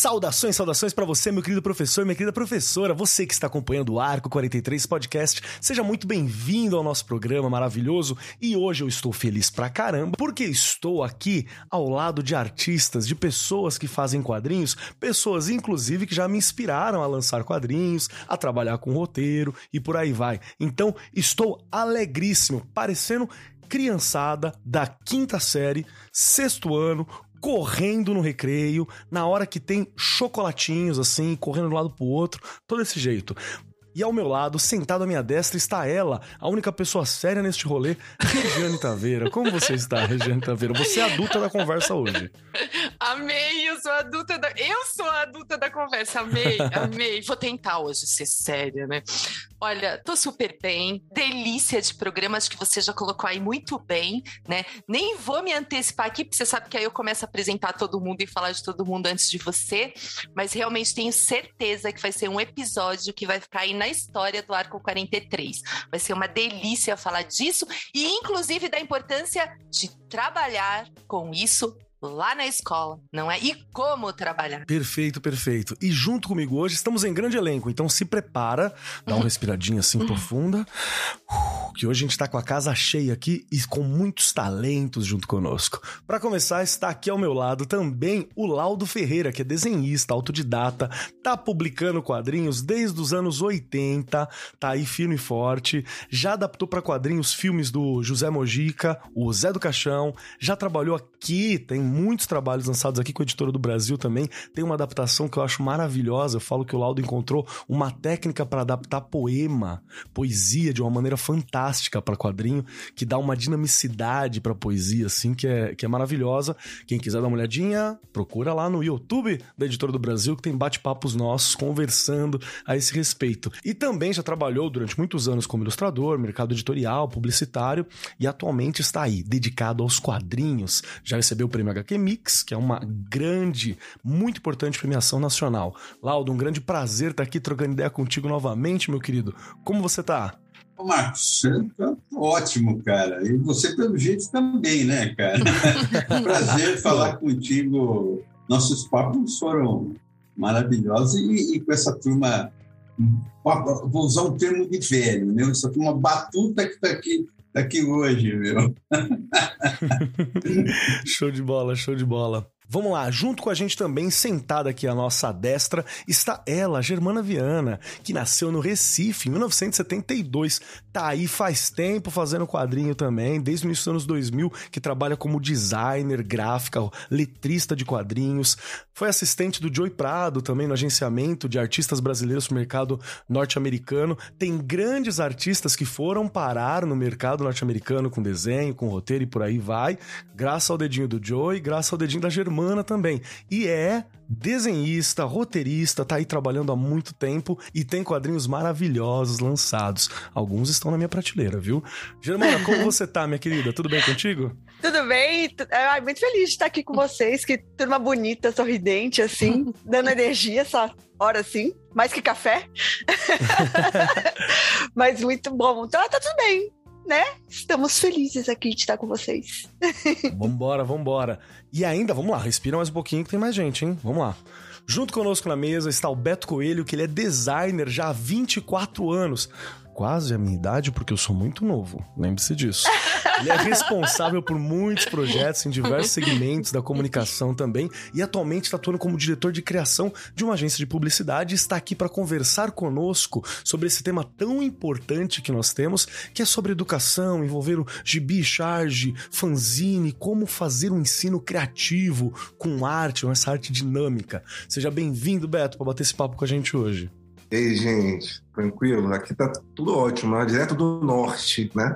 Saudações, saudações para você, meu querido professor, minha querida professora, você que está acompanhando o Arco 43 Podcast. Seja muito bem-vindo ao nosso programa maravilhoso e hoje eu estou feliz pra caramba porque estou aqui ao lado de artistas, de pessoas que fazem quadrinhos, pessoas inclusive que já me inspiraram a lançar quadrinhos, a trabalhar com roteiro e por aí vai. Então, estou alegríssimo, parecendo criançada da quinta série, sexto ano, correndo no recreio, na hora que tem chocolatinhos assim, correndo de um lado pro outro, todo esse jeito. E ao meu lado, sentado à minha destra, está ela, a única pessoa séria neste rolê, Regiane Taveira. Como você está, Regiane Taveira? Você é adulta da conversa hoje. Amei, eu sou adulta da. Eu sou adulta da conversa, amei, amei. Vou tentar hoje ser séria, né? Olha, tô super bem, delícia de programa, acho que você já colocou aí muito bem, né? Nem vou me antecipar aqui, porque você sabe que aí eu começo a apresentar todo mundo e falar de todo mundo antes de você, mas realmente tenho certeza que vai ser um episódio que vai ficar aí na história do Arco 43. Vai ser uma delícia falar disso e, inclusive, da importância de trabalhar com isso lá na escola, não é? E como trabalhar. Perfeito, perfeito. E junto comigo hoje estamos em grande elenco, então se prepara, dá uma respiradinha assim profunda, que hoje a gente tá com a casa cheia aqui e com muitos talentos junto conosco. Para começar, está aqui ao meu lado também o Laudo Ferreira, que é desenhista, autodidata, tá publicando quadrinhos desde os anos 80, tá aí firme e forte, já adaptou para quadrinhos filmes do José Mojica, o Zé do Caixão, já trabalhou aqui, tem muitos trabalhos lançados aqui com a Editora do Brasil também. Tem uma adaptação que eu acho maravilhosa. Eu falo que o Laudo encontrou uma técnica para adaptar poema, poesia de uma maneira fantástica para quadrinho, que dá uma dinamicidade para poesia assim, que é, que é maravilhosa. Quem quiser dar uma olhadinha, procura lá no YouTube da Editora do Brasil que tem bate-papos nossos conversando a esse respeito. E também já trabalhou durante muitos anos como ilustrador, mercado editorial, publicitário e atualmente está aí dedicado aos quadrinhos. Já recebeu o prêmio HQ Mix, que é uma grande, muito importante premiação nacional. Laudo, um grande prazer estar aqui trocando ideia contigo novamente, meu querido. Como você tá? Ô, Marcos, tá ótimo, cara. E você, pelo jeito, também, né, cara? prazer falar contigo. Nossos papos foram maravilhosos e, e com essa turma vou usar um termo de velho, né? Essa turma batuta que está aqui aqui hoje, meu. show de bola, show de bola. Vamos lá, junto com a gente também, sentada aqui à nossa destra, está ela, Germana Viana, que nasceu no Recife em 1972. Tá aí faz tempo fazendo quadrinho também, desde o início dos anos 2000, que trabalha como designer, gráfica, letrista de quadrinhos. Foi assistente do Joey Prado também no agenciamento de artistas brasileiros para o mercado norte-americano. Tem grandes artistas que foram parar no mercado norte-americano com desenho, com roteiro e por aí vai, graças ao dedinho do Joey, graças ao dedinho da Germana semana também. E é desenhista, roteirista, tá aí trabalhando há muito tempo e tem quadrinhos maravilhosos lançados. Alguns estão na minha prateleira, viu? Germana, como você tá, minha querida? Tudo bem contigo? Tudo bem? Ai, muito feliz de estar aqui com vocês. Que turma bonita, sorridente, assim, dando energia essa hora assim, mais que café. Mas muito bom. Então, tá tudo bem né? Estamos felizes aqui de estar com vocês. vambora, vambora. E ainda, vamos lá, respira mais um pouquinho que tem mais gente, hein? Vamos lá. Junto conosco na mesa está o Beto Coelho, que ele é designer já há 24 anos quase a minha idade porque eu sou muito novo, lembre-se disso. Ele é responsável por muitos projetos em diversos segmentos da comunicação também e atualmente está atuando como diretor de criação de uma agência de publicidade e está aqui para conversar conosco sobre esse tema tão importante que nós temos, que é sobre educação, envolver o gibi, charge, fanzine, como fazer um ensino criativo com arte, essa arte dinâmica. Seja bem-vindo, Beto, para bater esse papo com a gente hoje. Ei, gente, Tranquilo, aqui tá tudo ótimo, né? direto do norte, né?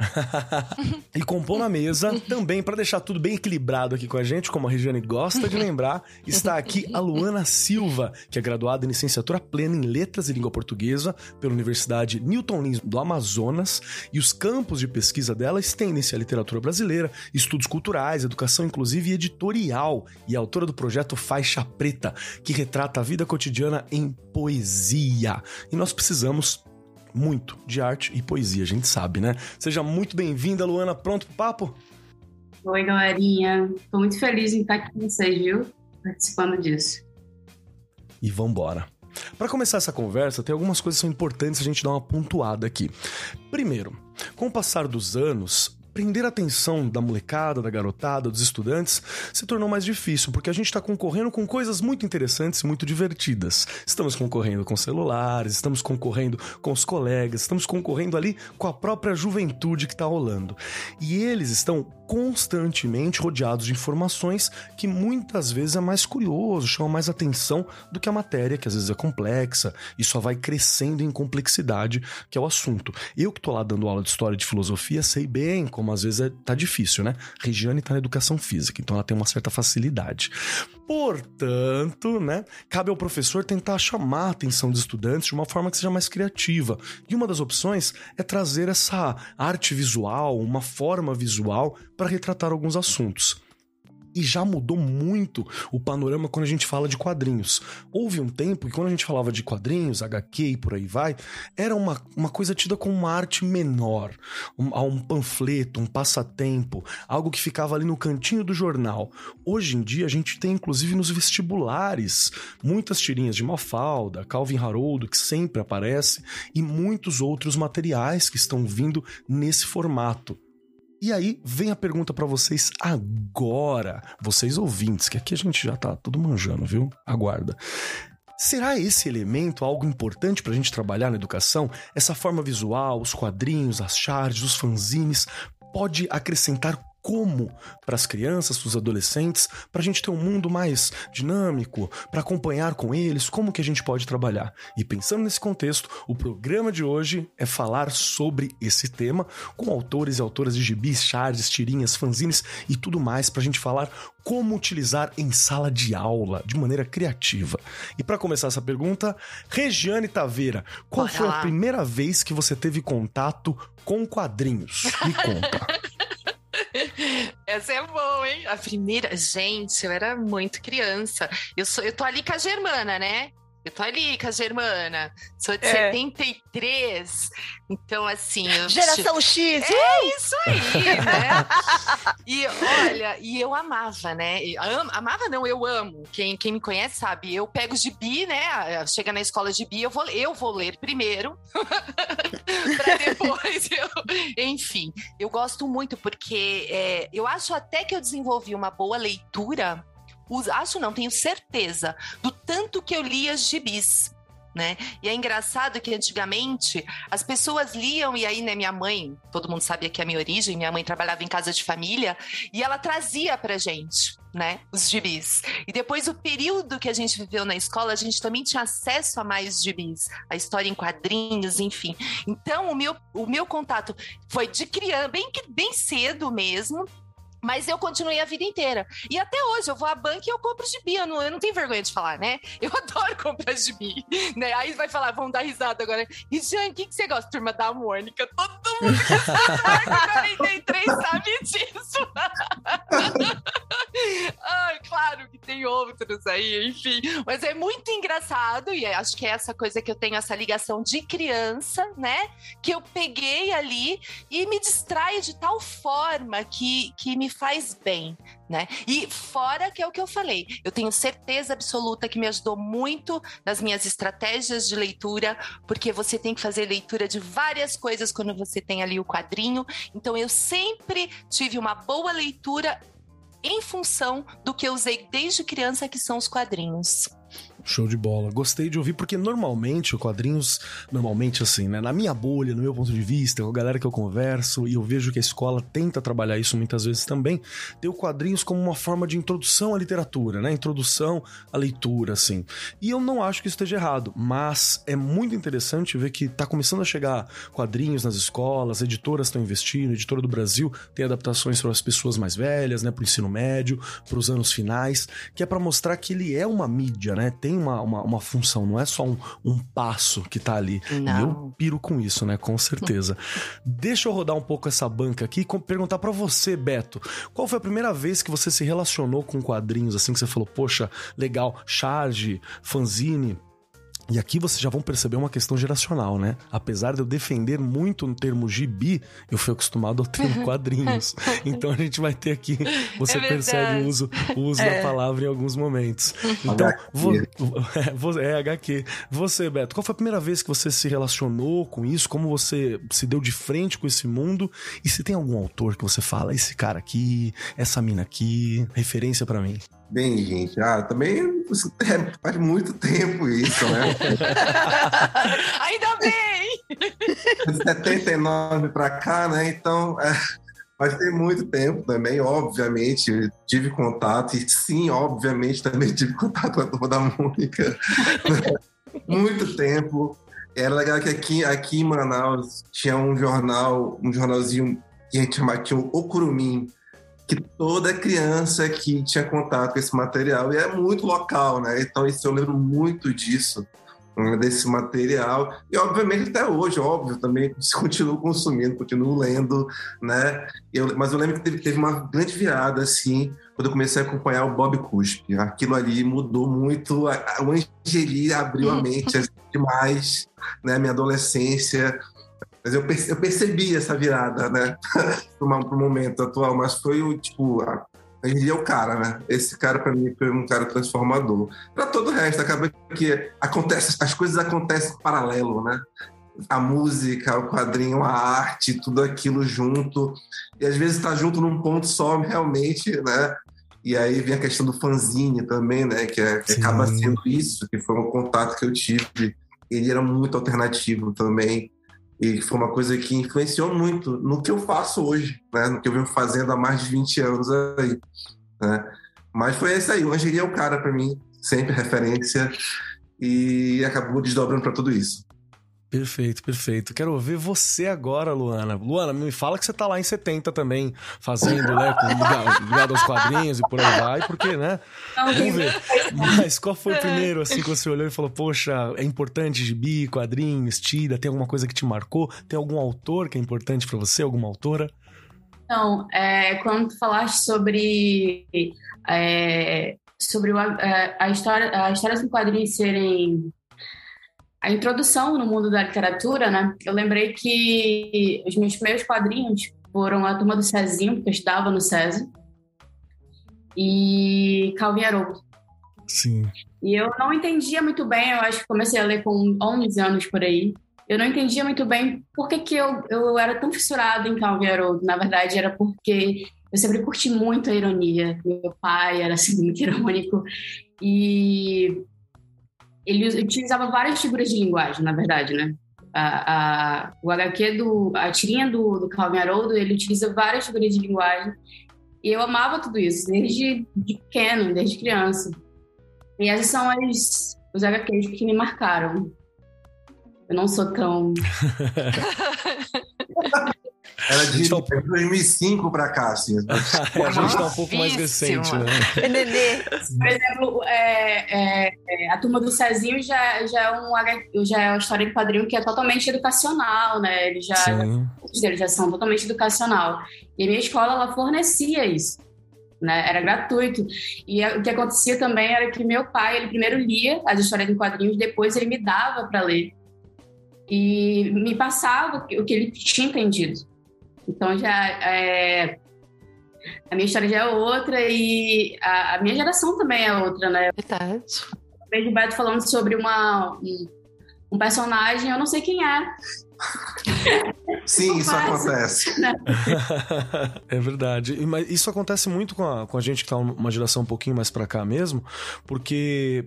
e compor na mesa também, para deixar tudo bem equilibrado aqui com a gente, como a Regiane gosta de lembrar, está aqui a Luana Silva, que é graduada em licenciatura plena em Letras e Língua Portuguesa pela Universidade Newton Lins do Amazonas, e os campos de pesquisa dela estendem-se à literatura brasileira, estudos culturais, educação inclusive e editorial, e é autora do projeto Faixa Preta, que retrata a vida cotidiana em poesia. E nós precisamos muito de arte e poesia, a gente sabe, né? Seja muito bem-vinda, Luana. Pronto pro papo? Oi, galerinha. Tô muito feliz em estar aqui com vocês, viu? Participando disso. E vambora. Para começar essa conversa, tem algumas coisas que são importantes a gente dar uma pontuada aqui. Primeiro, com o passar dos anos, prender a atenção da molecada, da garotada, dos estudantes se tornou mais difícil, porque a gente está concorrendo com coisas muito interessantes e muito divertidas. Estamos concorrendo com celulares, estamos concorrendo com os colegas, estamos concorrendo ali com a própria juventude que está rolando. E eles estão constantemente rodeados de informações que muitas vezes é mais curioso, chama mais atenção do que a matéria, que às vezes é complexa e só vai crescendo em complexidade, que é o assunto. Eu que tô lá dando aula de história de filosofia, sei bem como às vezes é, tá difícil, né? Regiane tá na educação física, então ela tem uma certa facilidade. Portanto, né, cabe ao professor tentar chamar a atenção dos estudantes de uma forma que seja mais criativa. E uma das opções é trazer essa arte visual, uma forma visual para retratar alguns assuntos. E já mudou muito o panorama quando a gente fala de quadrinhos. Houve um tempo que, quando a gente falava de quadrinhos, HQ e por aí vai, era uma, uma coisa tida como uma arte menor, um, um panfleto, um passatempo, algo que ficava ali no cantinho do jornal. Hoje em dia, a gente tem, inclusive, nos vestibulares, muitas tirinhas de Mafalda, Calvin Haroldo, que sempre aparece, e muitos outros materiais que estão vindo nesse formato. E aí vem a pergunta para vocês agora, vocês ouvintes, que aqui a gente já tá tudo manjando, viu? Aguarda. Será esse elemento algo importante para a gente trabalhar na educação? Essa forma visual, os quadrinhos, as charges, os fanzines, pode acrescentar como para as crianças, para os adolescentes, para a gente ter um mundo mais dinâmico, para acompanhar com eles, como que a gente pode trabalhar. E pensando nesse contexto, o programa de hoje é falar sobre esse tema com autores e autoras de gibis, charges, tirinhas, fanzines e tudo mais para a gente falar como utilizar em sala de aula de maneira criativa. E para começar essa pergunta, Regiane Taveira, qual Bora foi lá. a primeira vez que você teve contato com quadrinhos? Me conta. Essa é boa, hein? A primeira. Gente, eu era muito criança. Eu, sou, eu tô ali com a Germana, né? Eu tô ali com a Germana. Sou de é. 73. Então, assim. Eu... Geração X! É isso aí, né? e olha, e eu amava, né? Am, amava, não, eu amo. Quem, quem me conhece sabe. Eu pego gibi, né? Chega na escola de bi, eu vou, eu vou ler primeiro. pra depois eu. Enfim, eu gosto muito porque é, eu acho até que eu desenvolvi uma boa leitura acho não, tenho certeza do tanto que eu lia gibis. Né? E é engraçado que antigamente as pessoas liam, e aí, né, minha mãe, todo mundo sabia que é a minha origem, minha mãe trabalhava em casa de família, e ela trazia pra gente, né, os gibis. E depois, o período que a gente viveu na escola, a gente também tinha acesso a mais gibis, a história em quadrinhos, enfim. Então, o meu, o meu contato foi de criança, bem, bem cedo mesmo, mas eu continuei a vida inteira. E até hoje, eu vou à banca e eu compro gibi. Eu não, eu não tenho vergonha de falar, né? Eu adoro comprar gibi. Né? Aí vai falar, vão dar risada agora. E, Jean, o que, que você gosta? Turma da Mônica. Todo mundo que está 43 sabe disso. Ai, claro que tem outros aí, enfim. Mas é muito engraçado e acho que é essa coisa que eu tenho, essa ligação de criança, né? Que eu peguei ali e me distrai de tal forma que, que me faz bem, né? E fora que é o que eu falei, eu tenho certeza absoluta que me ajudou muito nas minhas estratégias de leitura, porque você tem que fazer leitura de várias coisas quando você tem ali o quadrinho. Então eu sempre tive uma boa leitura em função do que eu usei desde criança, que são os quadrinhos. Show de bola. Gostei de ouvir, porque normalmente o quadrinhos, normalmente assim, né? Na minha bolha, no meu ponto de vista, com a galera que eu converso, e eu vejo que a escola tenta trabalhar isso muitas vezes também, tem o quadrinhos como uma forma de introdução à literatura, né? Introdução à leitura, assim. E eu não acho que isso esteja errado, mas é muito interessante ver que tá começando a chegar quadrinhos nas escolas, editoras estão investindo, editora do Brasil tem adaptações para as pessoas mais velhas, né? Pro ensino médio, para os anos finais, que é para mostrar que ele é uma mídia, né? Tem uma, uma, uma função, não é só um, um passo que tá ali. Não. E eu piro com isso, né? Com certeza. Deixa eu rodar um pouco essa banca aqui e perguntar pra você, Beto. Qual foi a primeira vez que você se relacionou com quadrinhos, assim, que você falou, poxa, legal, charge, fanzine... E aqui vocês já vão perceber uma questão geracional, né? Apesar de eu defender muito no termo gibi, eu fui acostumado ao termo quadrinhos. Então a gente vai ter aqui. Você É percebe o uso, o uso da palavra em alguns momentos. Então, HQ. vo- é, é HQ. Você, Beto, qual foi a primeira vez que você se relacionou com isso? Como você se deu de frente com esse mundo? E se tem algum autor que você fala, esse cara aqui, essa mina aqui, referência pra mim? Bem, gente, ah, também é, faz muito tempo isso, né? Ainda bem! De 79 para cá, né? Então, é, mas tem muito tempo também, obviamente, tive contato, e sim, obviamente, também tive contato com a turma da Mônica. muito tempo. Era legal que aqui, aqui em Manaus tinha um jornal, um jornalzinho que a gente chamava tinha o Ocurumim, que toda criança aqui tinha contato com esse material, e é muito local, né? Então, isso eu lembro muito disso né, desse material. E, obviamente, até hoje, óbvio, também continuo consumindo, continuo lendo, né? Eu, mas eu lembro que teve, teve uma grande virada, assim, quando eu comecei a acompanhar o Bob Cuspe. Aquilo ali mudou muito. A, a, o Angeli abriu a mente assim, demais, né? Minha adolescência. Mas eu, perce- eu percebi essa virada, né? para o momento atual. Mas foi o, tipo... A, ele é o cara, né? Esse cara, para mim, foi um cara transformador. Para todo o resto, acaba que acontece, as coisas acontecem em paralelo, né? A música, o quadrinho, a arte, tudo aquilo junto. E às vezes está junto num ponto só, realmente, né? E aí vem a questão do fanzine também, né? Que, é- que acaba sendo isso, que foi um contato que eu tive. Ele era muito alternativo também. E foi uma coisa que influenciou muito no que eu faço hoje, né? No que eu venho fazendo há mais de 20 anos aí, né? Mas foi esse aí, o Angeli é o cara para mim, sempre referência e acabou desdobrando para tudo isso. Perfeito, perfeito. Quero ouvir você agora, Luana. Luana, me fala que você tá lá em 70 também, fazendo, né, com, ligado, aos quadrinhos e por aí vai, porque, né? Vamos ver. Mas qual foi o primeiro, assim, que você olhou e falou, poxa, é importante gibi, quadrinhos, tira, tem alguma coisa que te marcou? Tem algum autor que é importante pra você, alguma autora? Então, é, quando tu falaste sobre, é, sobre o- é, a, história, a história dos quadrinhos serem a introdução no mundo da literatura, né? Eu lembrei que os meus primeiros quadrinhos foram a turma do Cezinho, porque eu estudava no SESI, e Calvin Haroldo. Sim. E eu não entendia muito bem, eu acho que comecei a ler com 11 anos por aí. Eu não entendia muito bem por que, que eu, eu era tão fissurada em Calvin Haroldo. Na verdade, era porque eu sempre curti muito a ironia. Meu pai era assim, muito irônico. E ele utilizava várias figuras de linguagem, na verdade, né? A, a, o HQ, do, a tirinha do, do Calvin Haroldo, ele utiliza várias figuras de linguagem. E eu amava tudo isso, desde de pequeno, desde criança. E essas são as, os HQs que me marcaram. Eu não sou tão. Era de Então- 2005 para cá, assim. a gente tá um pouco mais recente, né? É nenê. Por exemplo, é, é, a turma do Cezinho já, já, é um, já é uma história de quadrinho que é totalmente educacional, né? Ele já, os deles já são totalmente educacional. E a minha escola, ela fornecia isso. Né? Era gratuito. E a- o que acontecia também era que meu pai, ele primeiro lia as histórias em quadrinhos, depois ele me dava para ler. E me passava o que o que ele tinha entendido. Então já é, a minha história já é outra e a, a minha geração também é outra, né? Verdade. Eu vejo o Beto falando sobre uma, um, um personagem, eu não sei quem é. Sim, isso acontece. é verdade. Mas isso acontece muito com a, com a gente que tá uma geração um pouquinho mais pra cá mesmo, porque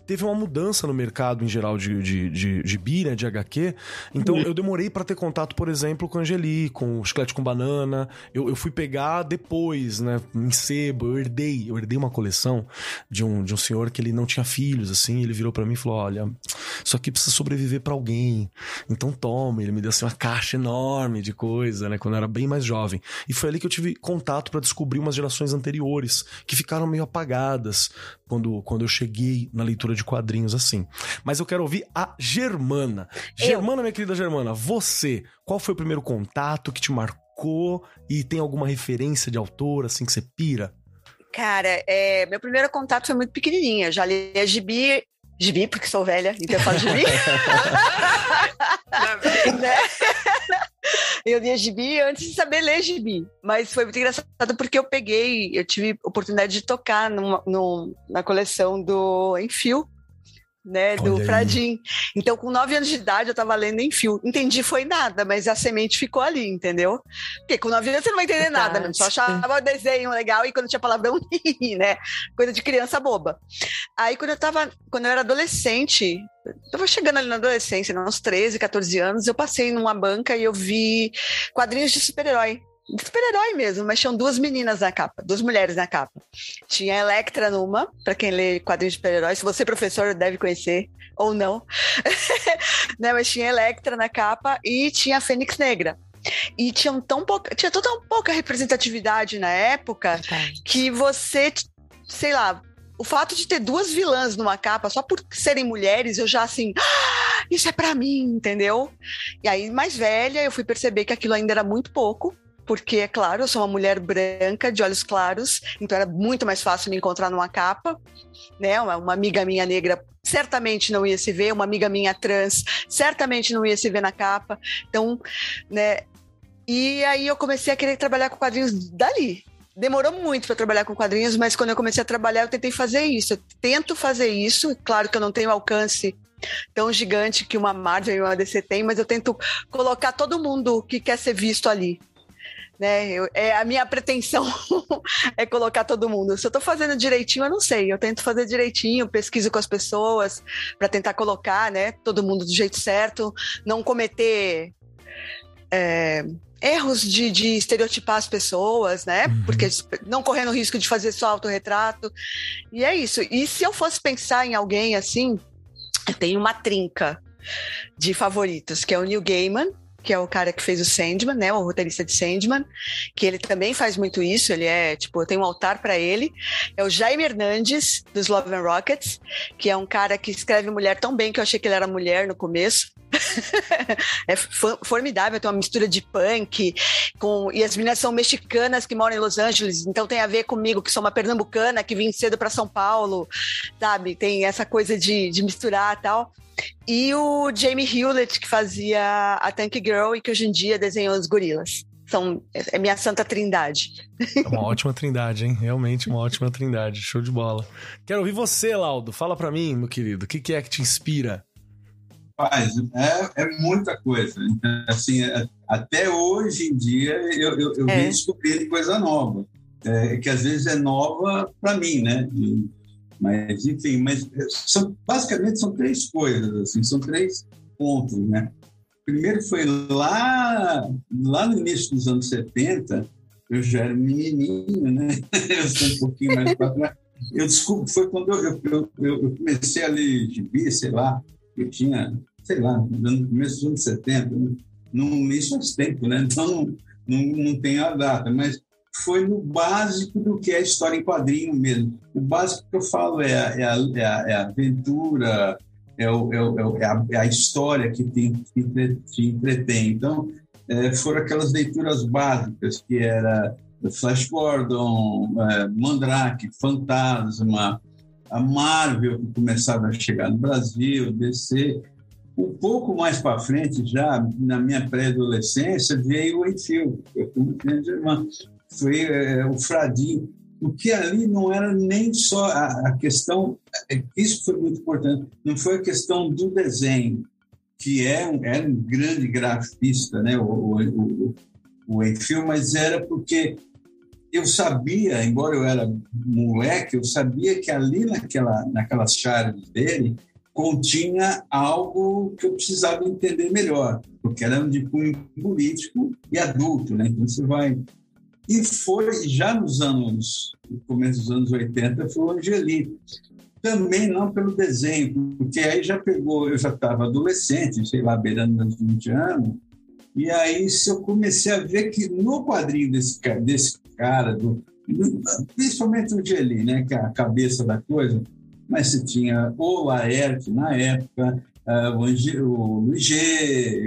teve uma mudança no mercado em geral de, de, de, de bi, né, de HQ. Então eu demorei para ter contato, por exemplo, com Angeli, com o Chiclete com Banana. Eu, eu fui pegar depois, né, em sebo. Eu herdei, eu herdei uma coleção de um, de um senhor que ele não tinha filhos, assim. Ele virou para mim e falou: Olha, isso aqui precisa sobreviver para alguém. Então tome. Ele me deu assim uma caixa enorme de coisa, né, quando eu era bem mais jovem. E foi ali que eu tive contato para descobrir umas gerações anteriores que ficaram meio apagadas quando, quando eu cheguei na leitura de quadrinhos assim. Mas eu quero ouvir a Germana. Eu. Germana, minha querida Germana, você, qual foi o primeiro contato que te marcou e tem alguma referência de autor assim que você pira? Cara, é, meu primeiro contato foi muito pequenininha. Eu já li a gibi, gibi porque sou velha, então eu falo gibi. né? Eu li a gibi antes de saber ler gibi, mas foi muito engraçado porque eu peguei, eu tive oportunidade de tocar numa, num- na coleção do Enfio, né, do Olha aí. Fradim. Então, com nove anos de idade, eu tava lendo Enfio. Entendi foi nada, mas a semente ficou ali, entendeu? Porque com nove anos você não vai entender nada, né? só achava o desenho legal e quando tinha palavrão, né? Coisa de criança boba. Aí, quando eu tava, quando eu era adolescente, eu tava chegando ali na adolescência, né, uns 13, 14 anos, eu passei numa banca e eu vi quadrinhos de super-herói. De super-herói mesmo, mas tinham duas meninas na capa, duas mulheres na capa. Tinha a Electra numa, para quem lê quadrinhos de super-herói, se você, professor, deve conhecer, ou não. né, mas tinha a Electra na capa e tinha a Fênix Negra. E tinham tão pouca, tinha tão pouca representatividade na época que você, sei lá, o fato de ter duas vilãs numa capa só por serem mulheres, eu já assim, "Ah, isso é pra mim, entendeu? E aí, mais velha, eu fui perceber que aquilo ainda era muito pouco. Porque, é claro, eu sou uma mulher branca, de olhos claros, então era muito mais fácil me encontrar numa capa, né? Uma, uma amiga minha negra certamente não ia se ver, uma amiga minha trans certamente não ia se ver na capa. Então, né? E aí eu comecei a querer trabalhar com quadrinhos dali. Demorou muito para trabalhar com quadrinhos, mas quando eu comecei a trabalhar, eu tentei fazer isso. Eu tento fazer isso. Claro que eu não tenho alcance tão gigante que uma Marvel e uma DC tem, mas eu tento colocar todo mundo que quer ser visto ali. Né? Eu- é a minha pretensão é colocar todo mundo. Se eu tô fazendo direitinho, eu não sei. Eu tento fazer direitinho, pesquiso com as pessoas para tentar colocar, né, todo mundo do jeito certo, não cometer é, erros de, de estereotipar as pessoas, né? Uhum. Porque não correndo o risco de fazer só autorretrato. E é isso. E se eu fosse pensar em alguém assim, eu tenho uma trinca de favoritos, que é o Neil Gaiman, que é o cara que fez o Sandman, né, o roteirista de Sandman, que ele também faz muito isso, ele é, tipo, tenho um altar para ele. É o Jaime Hernandes, dos Love and Rockets, que é um cara que escreve mulher tão bem que eu achei que ele era mulher no começo. é fo- formidável, tem uma mistura de punk com e as meninas são mexicanas que moram em Los Angeles, então tem a ver comigo que sou uma pernambucana que vim cedo para São Paulo, sabe? Tem essa coisa de, de misturar tal. E o Jamie Hewlett, que fazia a Tank Girl e que hoje em dia desenhou os gorilas. São, é minha santa trindade. É uma ótima trindade, hein? Realmente uma ótima trindade. Show de bola. Quero ouvir você, Laudo. Fala pra mim, meu querido. O que, que é que te inspira? Faz, é, é muita coisa. Então, assim, é- até hoje em dia eu, eu, eu É. venho descobrindo coisa nova. É, que às vezes é nova para mim, né? E- mas, enfim, mas são, basicamente são três coisas, assim, são três pontos, né? Primeiro foi lá, lá no início dos anos 70, eu já era menininho, né? Eu sou um pouquinho mais para trás. Eu desculpo, foi quando eu, eu, eu, eu comecei a ler gibi, sei lá, eu tinha, sei lá, no começo dos anos 70, né? não, isso faz tempo, né? Então não, não, não tem a data, mas foi no básico do que é história em quadrinho mesmo. O básico que eu falo é a, é a, é a, é a aventura, é, o, é, o, é, é a, é a história que te, que entre- te entretém. Então, é, foram aquelas leituras básicas que era Flash Gordon, é, Mandrake, Fantasma, a Marvel que começava a chegar no Brasil, DC. Um pouco mais para frente, já na minha pré-adolescência, veio o Enfield, eu fui muito grande irmã. Foi é, o Fradim. O que ali não era nem só a, a questão, é, isso foi muito importante, não foi a questão do desenho, que é um, era um grande grafista, né, o, o, o, o mas era porque eu sabia, embora eu era moleque, eu sabia que ali naquela, naquelas chaves dele continha algo que eu precisava entender melhor, porque era de cunho político e adulto, né? Então você vai. E foi já nos anos, no começo dos anos 80, foi o Angelito. Também não pelo desenho, porque aí já pegou, eu já estava adolescente, sei lá, beirando meus 20 anos, e aí eu comecei a ver que no quadrinho desse, desse cara, do, principalmente o Geli, né, que é a cabeça da coisa, mas você tinha o Laerte na época, uh, o, Ange, Luiz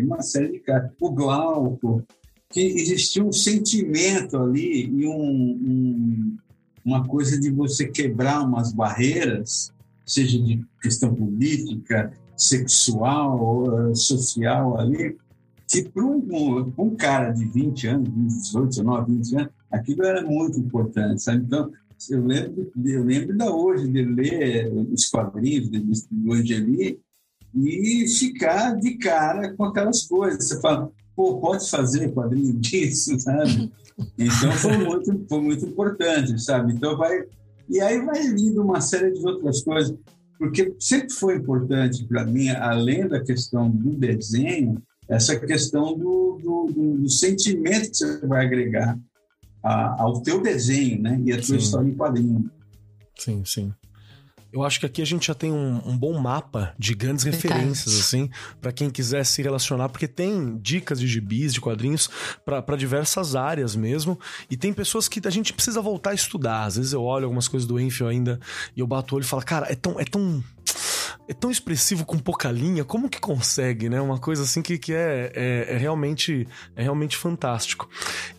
uma série de caras, o Glauco, que existia um sentimento ali e um, um, uma coisa de você quebrar umas barreiras, seja de questão política, sexual, social ali, que para um, um, cara de 20 anos, 18, 19, 20 anos, aquilo era muito importante, sabe? Então, eu lembro, eu lembro da hoje de ler os quadrinhos do Angeli e ficar de cara com aquelas coisas. Você fala, pô, pode fazer quadrinho disso, sabe? Então foi muito, foi muito importante, sabe? Então vai e aí vai vindo uma série de outras coisas, porque sempre foi importante para mim, além da questão do desenho, essa questão do, do, do, do sentimento que você vai agregar a, ao teu desenho, né? E a tua sim. história em quadrinho. Sim, sim. Eu acho que aqui a gente já tem um, um bom mapa de grandes referências, assim, para quem quiser se relacionar, porque tem dicas de gibis, de quadrinhos, para diversas áreas mesmo. E tem pessoas que a gente precisa voltar a estudar. Às vezes eu olho algumas coisas do Enfield ainda e eu bato o olho e falo, cara, é tão. É tão é tão expressivo com pouca linha, como que consegue, né? Uma coisa assim que, que é, é, é realmente é realmente fantástico.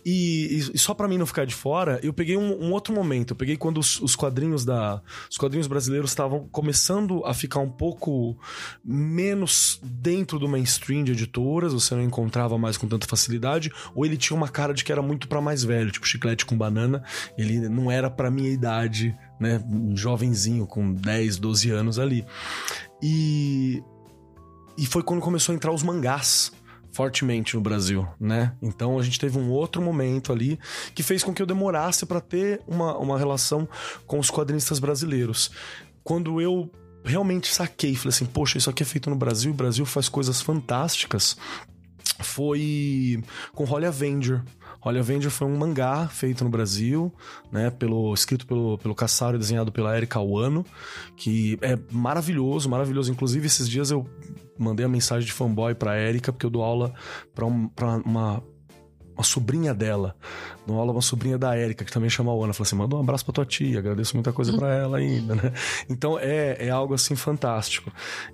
E, e só para mim não ficar de fora, eu peguei um, um outro momento. Eu peguei quando os, os, quadrinhos da os quadrinhos brasileiros estavam começando a ficar um pouco menos dentro do mainstream de editoras, você não encontrava mais com tanta facilidade, ou ele tinha uma cara de que era muito para mais velho, tipo chiclete com banana, ele não era para minha idade né? Um jovenzinho com 10, 12 anos ali. E, e foi quando começou a entrar os mangás fortemente no Brasil, né? Então a gente teve um outro momento ali que fez com que eu demorasse para ter uma, uma relação com os quadrinistas brasileiros. Quando eu realmente saquei, falei assim, poxa, isso aqui é feito no Brasil, o Brasil faz coisas fantásticas. Foi com Holly Avenger, Holly Avenger foi um mangá feito no Brasil, né, pelo escrito pelo, pelo Cassaro e desenhado pela Erika Wano, que é maravilhoso, maravilhoso. Inclusive, esses dias eu mandei a mensagem de fanboy pra Erika, porque eu dou aula pra, um, uma uma sobrinha dela, no aula uma sobrinha da Érica, que também chama a Ana, falou assim: manda um abraço pra tua tia, agradeço muita coisa para ela ainda, né? Então é, é algo assim fantástico.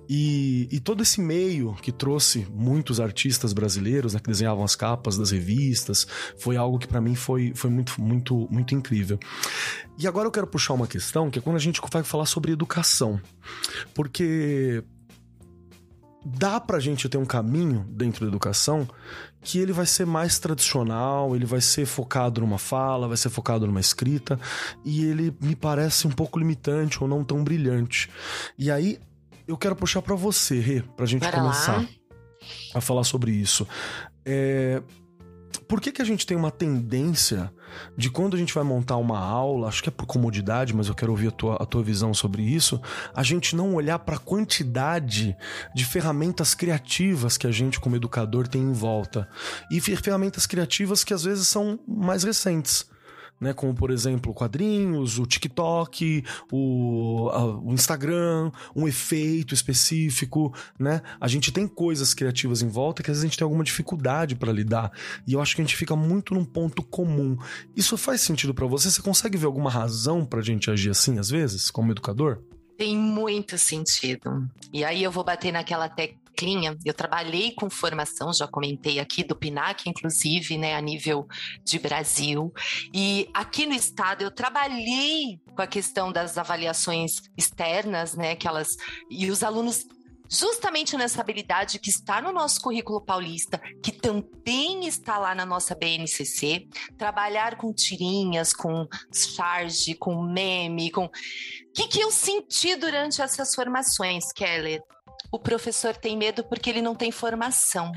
E, e todo esse meio que trouxe muitos artistas brasileiros, né, que desenhavam as capas das revistas, foi algo que para mim foi, foi muito, muito, muito incrível. E agora eu quero puxar uma questão que é quando a gente vai falar sobre educação. Porque dá pra gente ter um caminho dentro da educação que ele vai ser mais tradicional, ele vai ser focado numa fala, vai ser focado numa escrita, e ele me parece um pouco limitante ou não tão brilhante. E aí eu quero puxar para você, Rê, pra gente Para começar lá. a falar sobre isso. É, por que, que a gente tem uma tendência de quando a gente vai montar uma aula, acho que é por comodidade, mas eu quero ouvir a tua, a tua visão sobre isso, a gente não olhar para a quantidade de ferramentas criativas que a gente, como educador, tem em volta. E ferramentas criativas que às vezes são mais recentes né? Como, por exemplo, quadrinhos, o TikTok, o, a, o Instagram, um efeito específico, né? A gente tem coisas criativas em volta que às vezes a gente tem alguma dificuldade para lidar. E eu acho que a gente fica muito num ponto comum. Isso faz sentido para você? Você consegue ver alguma razão pra gente agir assim, às vezes, como educador? Tem muito sentido. E aí eu vou bater naquela teclinha. Eu trabalhei com formação, já comentei aqui do PINAC, inclusive, né, a nível de Brasil. E aqui no estado eu trabalhei com a questão das avaliações externas, né, que elas e os alunos justamente nessa habilidade que está no nosso currículo paulista, que também está lá na nossa BNCC, trabalhar com tirinhas, com charge, com meme, com que, que eu senti durante essas formações, Keller? o professor tem medo porque ele não tem formação.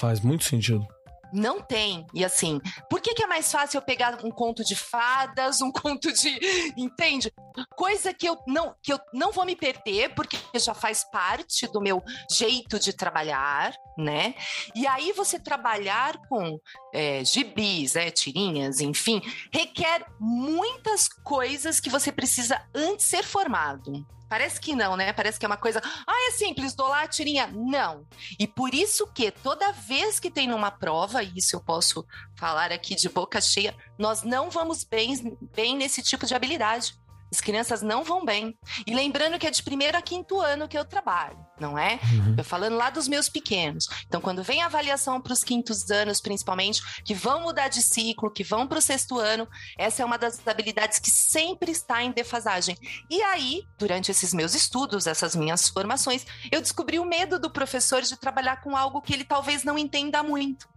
Faz muito sentido. Não tem. E assim, por que, que é mais fácil eu pegar um conto de fadas, um conto de. Entende? Coisa que eu não, que eu não vou me perder, porque já faz parte do meu jeito de trabalhar, né? E aí você trabalhar com é, gibis, é, tirinhas, enfim, requer muitas coisas que você precisa antes ser formado. Parece que não, né? Parece que é uma coisa. Ah, é simples, dou lá a tirinha. Não. E por isso que toda vez que tem numa prova, e isso eu posso falar aqui de boca cheia, nós não vamos bem, bem nesse tipo de habilidade. As crianças não vão bem. E lembrando que é de primeiro a quinto ano que eu trabalho, não é? Uhum. Eu falando lá dos meus pequenos. Então, quando vem a avaliação para os quintos anos, principalmente, que vão mudar de ciclo, que vão para o sexto ano, essa é uma das habilidades que sempre está em defasagem. E aí, durante esses meus estudos, essas minhas formações, eu descobri o medo do professor de trabalhar com algo que ele talvez não entenda muito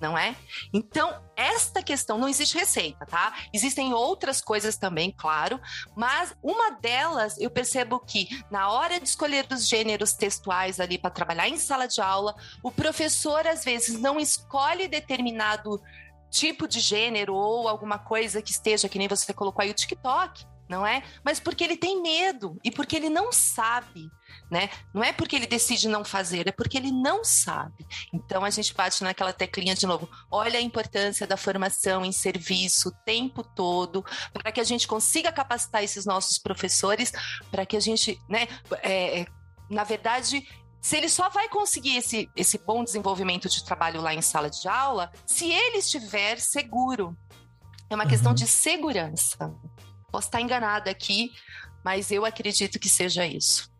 não é? Então, esta questão não existe receita, tá? Existem outras coisas também, claro, mas uma delas eu percebo que na hora de escolher os gêneros textuais ali para trabalhar em sala de aula, o professor às vezes não escolhe determinado tipo de gênero ou alguma coisa que esteja, que nem você colocou aí o TikTok, não é? Mas porque ele tem medo e porque ele não sabe né? Não é porque ele decide não fazer, é porque ele não sabe. Então a gente bate naquela teclinha de novo. Olha a importância da formação em serviço o tempo todo, para que a gente consiga capacitar esses nossos professores, para que a gente, né, é, é, na verdade, se ele só vai conseguir esse, esse bom desenvolvimento de trabalho lá em sala de aula, se ele estiver seguro. É uma uhum. questão de segurança. Posso estar enganada aqui, mas eu acredito que seja isso.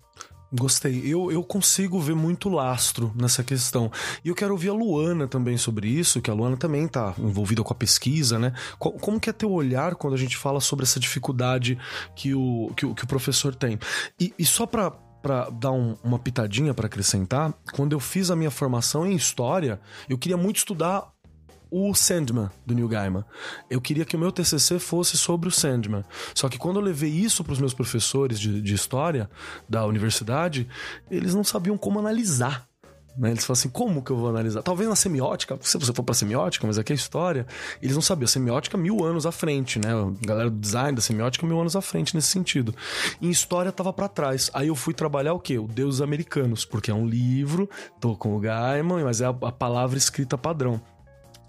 Gostei. Eu, eu consigo ver muito lastro nessa questão. E eu quero ouvir a Luana também sobre isso, que a Luana também está envolvida com a pesquisa, né? Como que é teu olhar quando a gente fala sobre essa dificuldade que o, que o, que o professor tem? E, e só para para dar um, uma pitadinha para acrescentar, quando eu fiz a minha formação em história, eu queria muito estudar o Sandman do Neil Gaiman. Eu queria que o meu TCC fosse sobre o Sandman. Só que quando eu levei isso para os meus professores de, de história da universidade, eles não sabiam como analisar né? Eles falam assim, como que eu vou analisar? Talvez na semiótica, se você for pra semiótica, mas aqui é história, eles não sabiam. Semiótica mil anos à frente, né? A galera do design da semiótica mil anos à frente nesse sentido. Em história tava para trás. Aí eu fui trabalhar o quê? O Deus Americanos, porque é um livro, tô com o Gaiman, mas é a, a palavra escrita padrão.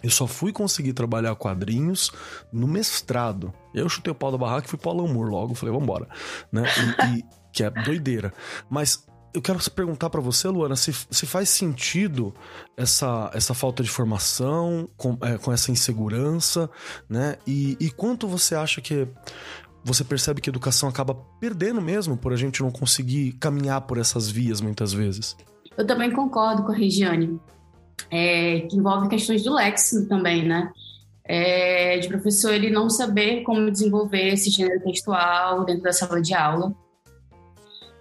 Eu só fui conseguir trabalhar quadrinhos no mestrado. Eu chutei o pau da barraca e fui pro Alan Moore logo. Falei, vambora. Né? E, e, que é doideira. Mas eu quero perguntar para você, Luana, se, se faz sentido essa, essa falta de formação, com, é, com essa insegurança, né? E, e quanto você acha que você percebe que a educação acaba perdendo mesmo por a gente não conseguir caminhar por essas vias muitas vezes? Eu também concordo com a Regiane é, que envolve questões do léxico também, né? É, de professor ele não saber como desenvolver esse gênero textual dentro da sala de aula.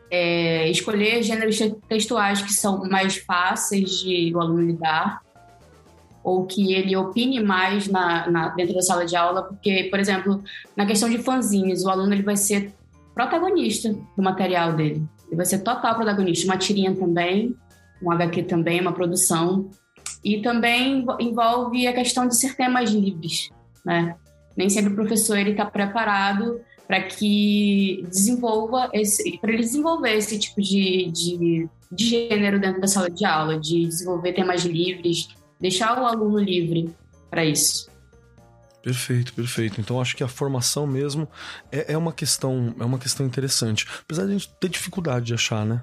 É, escolher gêneros textuais que são mais fáceis de o aluno lidar, ou que ele opine mais na, na, dentro da sala de aula, porque, por exemplo, na questão de fanzines, o aluno ele vai ser protagonista do material dele. Ele vai ser total protagonista. Uma tirinha também, um HQ também, uma produção. E também envolve a questão de ser temas livres, né? Nem sempre o professor ele está preparado para que desenvolva esse, para ele desenvolver esse tipo de, de, de gênero dentro da sala de aula, de desenvolver temas livres, deixar o aluno livre para isso. Perfeito, perfeito. Então acho que a formação mesmo é, é, uma questão é uma questão interessante, apesar de a gente ter dificuldade de achar, né?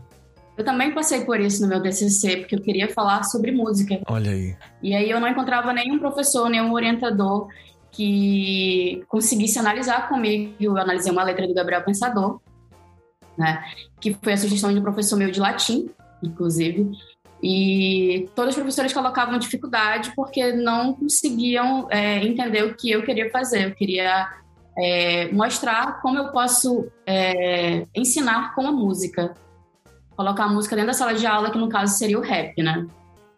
Eu também passei por isso no meu TCC, porque eu queria falar sobre música. Olha aí. E aí eu não encontrava nenhum professor, nenhum orientador que conseguisse analisar comigo. Eu analisei uma letra do Gabriel Pensador, né? Que foi a sugestão de um professor meu de latim, inclusive. E todos os professores colocavam dificuldade porque não conseguiam é, entender o que eu queria fazer. Eu queria é, mostrar como eu posso é, ensinar com a música colocar a música dentro da sala de aula, que no caso seria o rap, né?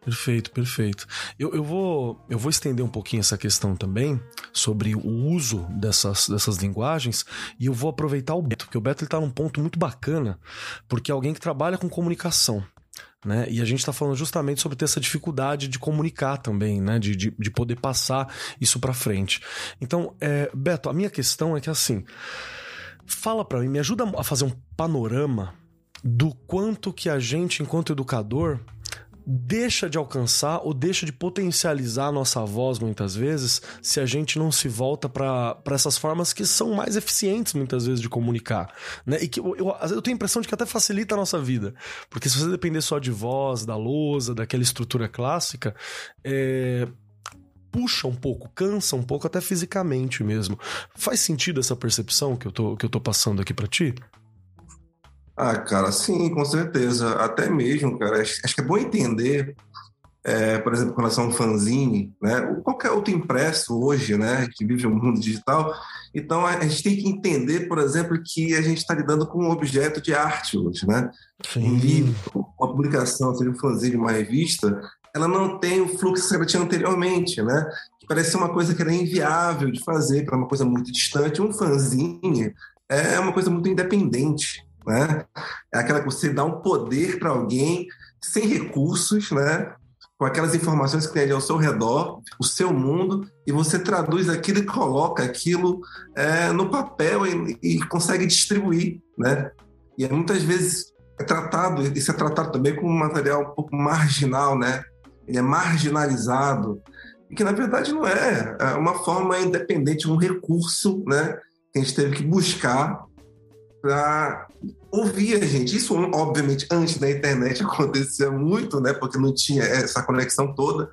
Perfeito, perfeito. Eu, eu, vou, eu vou estender um pouquinho essa questão também sobre o uso dessas, dessas linguagens e eu vou aproveitar o Beto, porque o Beto está num ponto muito bacana, porque é alguém que trabalha com comunicação. né? E a gente está falando justamente sobre ter essa dificuldade de comunicar também, né? De, de, de poder passar isso para frente. Então, é, Beto, a minha questão é que assim, fala para mim, me ajuda a fazer um panorama do quanto que a gente, enquanto educador, deixa de alcançar ou deixa de potencializar a nossa voz muitas vezes se a gente não se volta para essas formas que são mais eficientes muitas vezes de comunicar, né? E que eu, eu, eu, tenho a impressão de que até facilita a nossa vida, porque se você depender só de voz, da lousa, daquela estrutura clássica, é, puxa um pouco, cansa um pouco até fisicamente mesmo. Faz sentido essa percepção que eu tô, que eu tô passando aqui para ti? Ah, cara, sim, com certeza. Até mesmo, cara, acho, que é bom entender, é, por exemplo, com relação ao fanzine, né? Ou qualquer outro impresso hoje, né? Que vive no mundo digital. Então, a gente tem que entender, por exemplo, que a gente está lidando com um objeto de arte hoje, né? Sim. Um livro, uma publicação, seja um fanzine, uma revista, ela não tem o fluxo que ela tinha anteriormente, né? Que parecia uma coisa que era inviável de fazer, que era uma coisa muito distante. Um fanzine é uma coisa muito independente, né? É aquela que você dá um poder para alguém sem recursos, né? Com aquelas informações que tem ali ao seu redor, o seu mundo, e você traduz aquilo e coloca aquilo é, no papel e, e, consegue distribuir, né? E muitas vezes é tratado, isso é tratado também como um material um pouco marginal, né? Ele é marginalizado, e que na verdade não é, é uma forma independente, um recurso, né? Que a gente teve que buscar para ouvir a gente. Isso, obviamente, antes da internet acontecia muito, né? Porque não tinha essa conexão toda.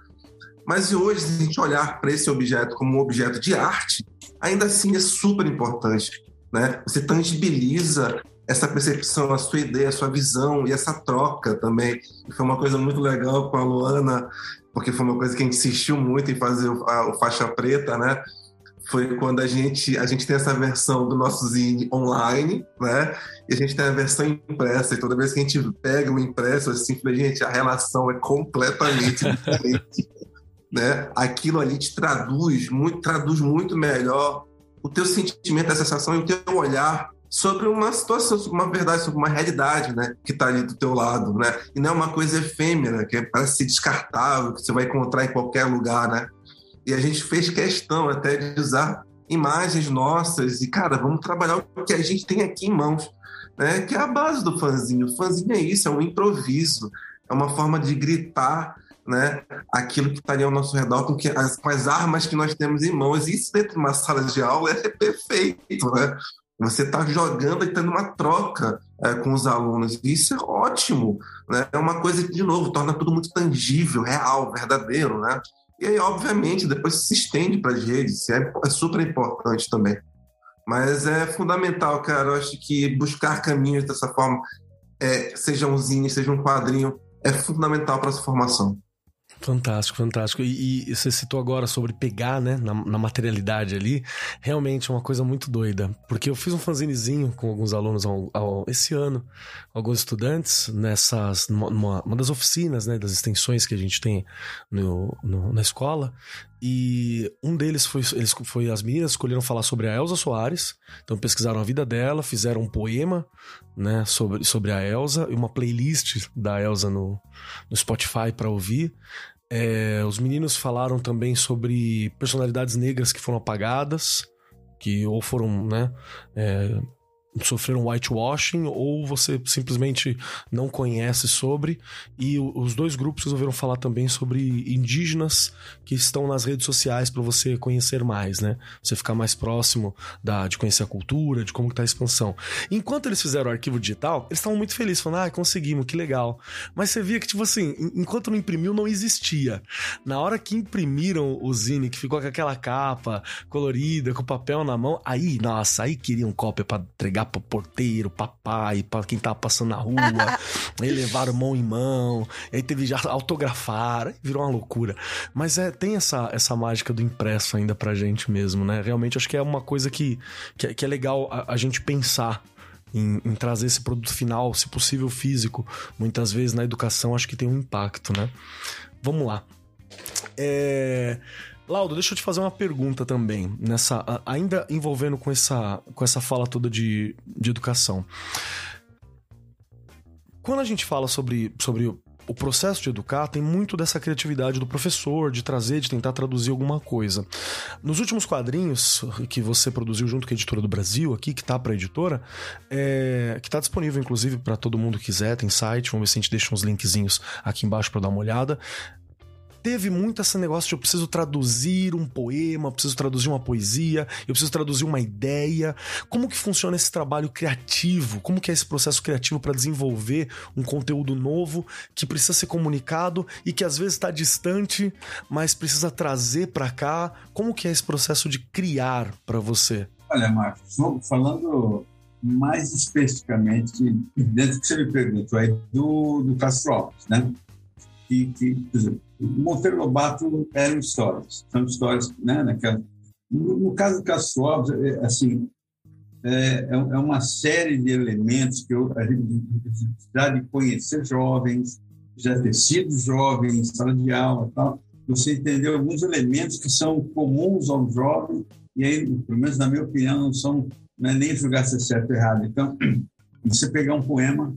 Mas hoje, se a gente olhar para esse objeto como um objeto de arte, ainda assim é super importante, né? Você tangibiliza essa percepção, a sua ideia, a sua visão e essa troca também. Foi uma coisa muito legal com a Luana, porque foi uma coisa que a gente insistiu muito em fazer o, a, o faixa preta, né? Foi quando a gente a gente tem essa versão do nosso zine online, né? E a gente tem a versão impressa. E toda vez que a gente pega o impresso, assim, gente, a relação é completamente diferente, né? Aquilo ali te traduz muito, traduz muito melhor o teu sentimento, a sensação e o teu olhar sobre uma situação, sobre uma verdade, sobre uma realidade, né, que está ali do teu lado, né? E não é uma coisa efêmera, que parece ser descartável, que você vai encontrar em qualquer lugar, né? E a gente fez questão até de usar imagens nossas e, cara, vamos trabalhar o que a gente tem aqui em mãos, né? Que é a base do fanzinho. O fanzinho é isso, é um improviso, é uma forma de gritar, né? Aquilo que estaria ao nosso redor com, que, as, com as armas que nós temos em mãos. Isso dentro de uma sala de aula é perfeito, né? Você está jogando e tendo uma troca é, com os alunos. E isso é ótimo, né? É uma coisa que, de novo, torna tudo muito tangível, real, verdadeiro, né? E aí, obviamente, depois se estende para as redes, é, é super importante também. Mas é fundamental, cara. Eu acho que buscar caminhos dessa forma, é, seja um zine, seja um quadrinho, é fundamental para essa formação. Fantástico, fantástico. E, e, você citou agora sobre pegar, né, na, na, materialidade ali. Realmente é uma coisa muito doida. Porque eu fiz um fanzinezinho com alguns alunos ao, ao, esse ano, alguns estudantes, nessas. Numa, uma das oficinas, né, das extensões que a gente tem no, no, na escola. E um deles foi, eles, foi as meninas escolheram falar sobre a Elsa Soares. Então pesquisaram a vida dela, fizeram um poema, né, sobre, sobre a Elsa e uma playlist da Elsa no, no Spotify para ouvir. É, os meninos falaram também sobre personalidades negras que foram apagadas, que ou foram, né, é, sofreram whitewashing ou você simplesmente não conhece sobre. E os dois grupos resolveram falar também sobre indígenas que estão nas redes sociais para você conhecer mais, né? Você ficar mais próximo da, de conhecer a cultura, de como está a expansão. Enquanto eles fizeram o arquivo digital, eles estavam muito felizes, falando, ah, conseguimos, que legal. Mas você via que, tipo assim, enquanto não imprimiu, não existia. Na hora que imprimiram o Zine, que ficou com aquela capa colorida, com papel na mão, aí, nossa, aí queriam cópia para entregar ligar pro porteiro, papai, para quem tava passando na rua. aí levaram mão em mão. Aí teve já autografar, virou uma loucura. Mas é, tem essa, essa mágica do impresso ainda pra gente mesmo, né? Realmente acho que é uma coisa que, que, é, que é legal a, a gente pensar em, em, trazer esse produto final, se possível físico. Muitas vezes na educação acho que tem um impacto, né? Vamos lá. É. Laudo, deixa eu te fazer uma pergunta também, nessa ainda envolvendo com essa, com essa fala toda de, de educação. Quando a gente fala sobre, sobre o processo de educar tem muito dessa criatividade do professor, de trazer, de tentar traduzir alguma coisa. Nos últimos quadrinhos que você produziu junto com a Editora do Brasil, aqui, que tá pra editora, é, que tá disponível, inclusive, para todo mundo que quiser, tem site, vamos ver se a gente deixa uns linkzinhos aqui embaixo para dar uma olhada teve muito esse negócio de eu preciso traduzir um poema, eu preciso traduzir uma poesia, eu preciso traduzir uma ideia. Como que funciona esse trabalho criativo? Como que é esse processo criativo para desenvolver um conteúdo novo que precisa ser comunicado e que às vezes está distante, mas precisa trazer para cá? Como que é esse processo de criar para você? Olha, Marcos, falando mais especificamente dentro do que você me perguntou aí do, do Castro Alves, né? Que, que, Monteiro Lobato eram histórias, são histórias, né? Naquela, no, no caso do Castro Alves, é, assim, é, é, é uma série de elementos que eu, a gente já de conhecer jovens, já ter sido jovem em sala de aula, tal, você entendeu alguns elementos que são comuns ao jovem e aí, pelo menos na minha opinião, não são não é nem julgar se é certo ou errado. Então, você pegar um poema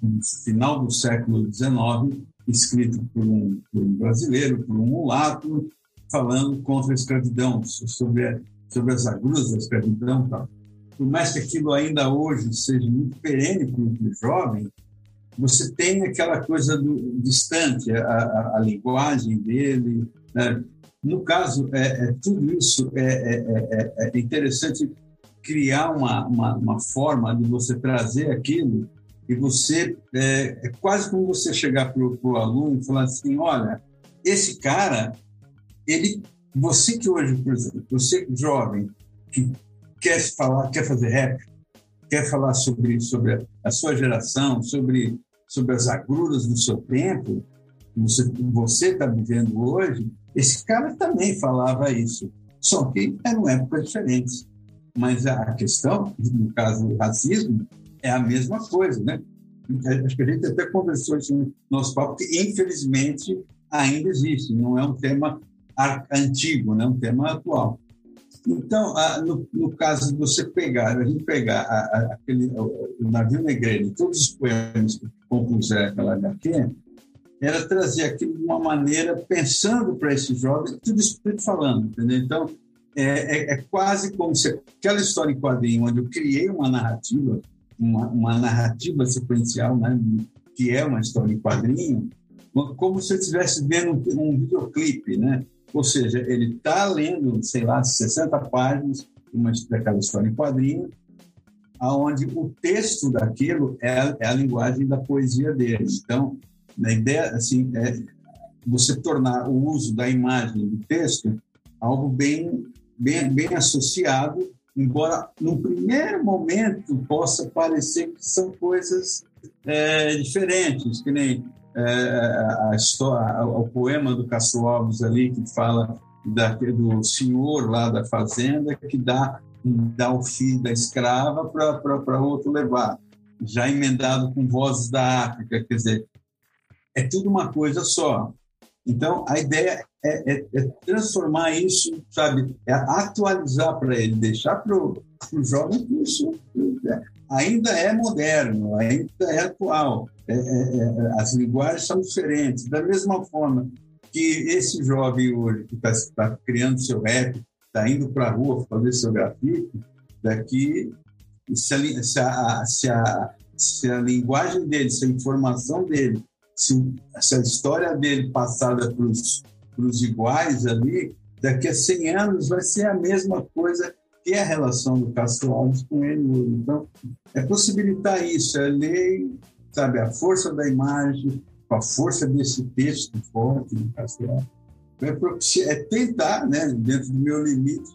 no final do século XIX escrito por um, por um brasileiro, por um mulato, falando contra a escravidão, sobre, sobre as agruras da escravidão. Tal. Por mais que aquilo ainda hoje seja muito perene para o jovem, você tem aquela coisa do, distante, a, a, a linguagem dele. Né? No caso, é, é tudo isso é, é, é, é interessante criar uma, uma, uma forma de você trazer aquilo e você é, é quase como você chegar para o aluno e falar assim, olha, esse cara, ele, você que hoje, por exemplo, você jovem que quer falar, quer fazer rap, quer falar sobre sobre a sua geração, sobre sobre as agruras do seu tempo, você você está vivendo hoje, esse cara também falava isso, só que eram épocas diferentes. Mas a questão, no caso do racismo, é a mesma coisa, né? Acho que a gente até conversou isso no nosso papo, que infelizmente ainda existe, não é um tema antigo, né? é um tema atual. Então, no, no, caso de você pegar, a gente pegar a, a, aquele, o, navio negreiro, todos os poemas que compuseram aquela HQ, era trazer aquilo de uma maneira pensando para esse jovem, tudo isso que estou falando, entendeu? Então, é, é, é, quase como se aquela história em quadrinho, onde eu criei uma narrativa, uma, uma narrativa sequencial, né, que é uma história em quadrinho, como se eu estivesse vendo um, um videoclipe, né? Ou seja, ele está lendo, sei lá, 60 páginas uma, daquela história em quadrinho, aonde o texto daquilo é a, é a linguagem da poesia dele. Então, a ideia assim é você tornar o uso da imagem do texto algo bem bem, bem associado, embora no primeiro momento possa parecer que são coisas é, diferentes, que nem é, a história, o poema do Castro Alves ali que fala da, do senhor lá da fazenda que dá dá o filho da escrava para outro levar, já emendado com vozes da África, quer dizer, é tudo uma coisa só. Então, a ideia é, é, é transformar isso, sabe, é atualizar para ele, deixar para o jovem que isso é, ainda é moderno, ainda é atual. É, é, é, as linguagens são diferentes. Da mesma forma que esse jovem hoje que está tá criando seu rap, está indo para a rua fazer seu grafite, daqui, se a, se a, se a, se a linguagem dele, se a informação dele se, história dele passada para os iguais ali, daqui a 100 anos vai ser a mesma coisa que é a relação do Castro Alves com ele hoje. Então, é possibilitar isso, é ler, sabe, a força da imagem, a força desse texto forte do Castro Alves. É, é tentar, né, dentro do meu limite,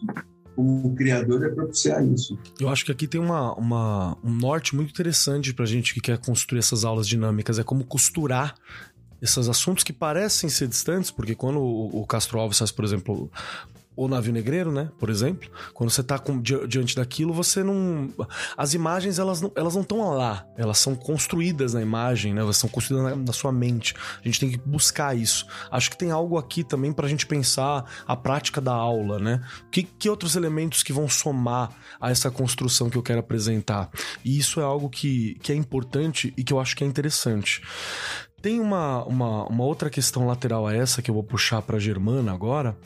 como criador é propiciar isso. Eu acho que aqui tem uma, uma, um norte muito interessante para gente que quer construir essas aulas dinâmicas, é como costurar esses assuntos que parecem ser distantes, porque quando o, Castro Alves faz, por exemplo, o navio negreiro, né? Por exemplo, quando você está diante daquilo, você não. As imagens elas não elas não estão lá, elas são construídas na imagem, né? Elas são construídas na, na, sua mente. A gente tem que buscar isso. Acho que tem algo aqui também para a gente pensar a prática da aula, né? Que, que outros elementos que vão somar a essa construção que eu quero apresentar? E isso é algo que, que é importante e que eu acho que é interessante. Tem uma, uma, uma, outra questão lateral a essa que eu vou puxar para Germana agora,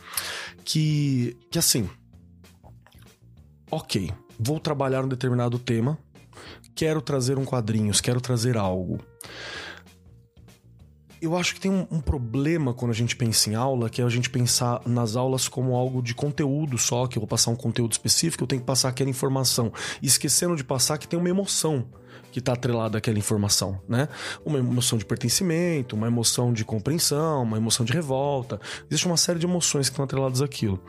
que, que assim, ok, vou trabalhar um determinado tema, quero trazer um quadrinhos, quero trazer algo. Eu acho que tem um, um, problema quando a gente pensa em aula, que é a gente pensar nas aulas como algo de conteúdo só, que eu vou passar um conteúdo específico, eu tenho que passar aquela informação. Esquecendo de passar que tem uma emoção que está atrelada àquela informação, né? Uma emoção de pertencimento, uma emoção de compreensão, uma emoção de revolta. Existe uma série de emoções que estão atreladas àquilo.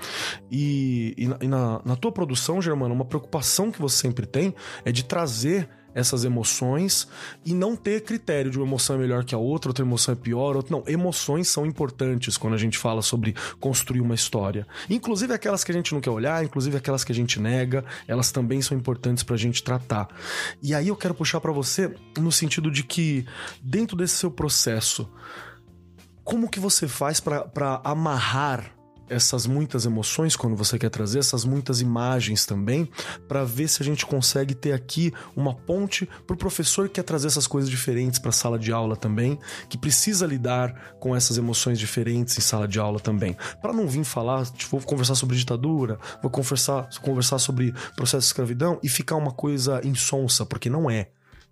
E, e, na, e na, na tua produção, Germano, uma preocupação que você sempre tem é de trazer essas emoções e não ter critério de uma emoção é melhor que a outra, outra emoção é pior, outra não. Emoções são importantes quando a gente fala sobre construir uma história. Inclusive aquelas que a gente não quer olhar, inclusive aquelas que a gente nega, elas também são importantes pra gente tratar. E aí eu quero puxar para você no sentido de que dentro desse seu processo, como que você faz para amarrar essas muitas emoções quando você quer trazer essas muitas imagens também para ver se a gente consegue ter aqui uma ponte para o professor que quer trazer essas coisas diferentes para a sala de aula também, que precisa lidar com essas emoções diferentes em sala de aula também, para não vir falar, tipo, vou conversar sobre ditadura, vou conversar, conversar sobre processo de escravidão e ficar uma coisa insonsa, porque não é.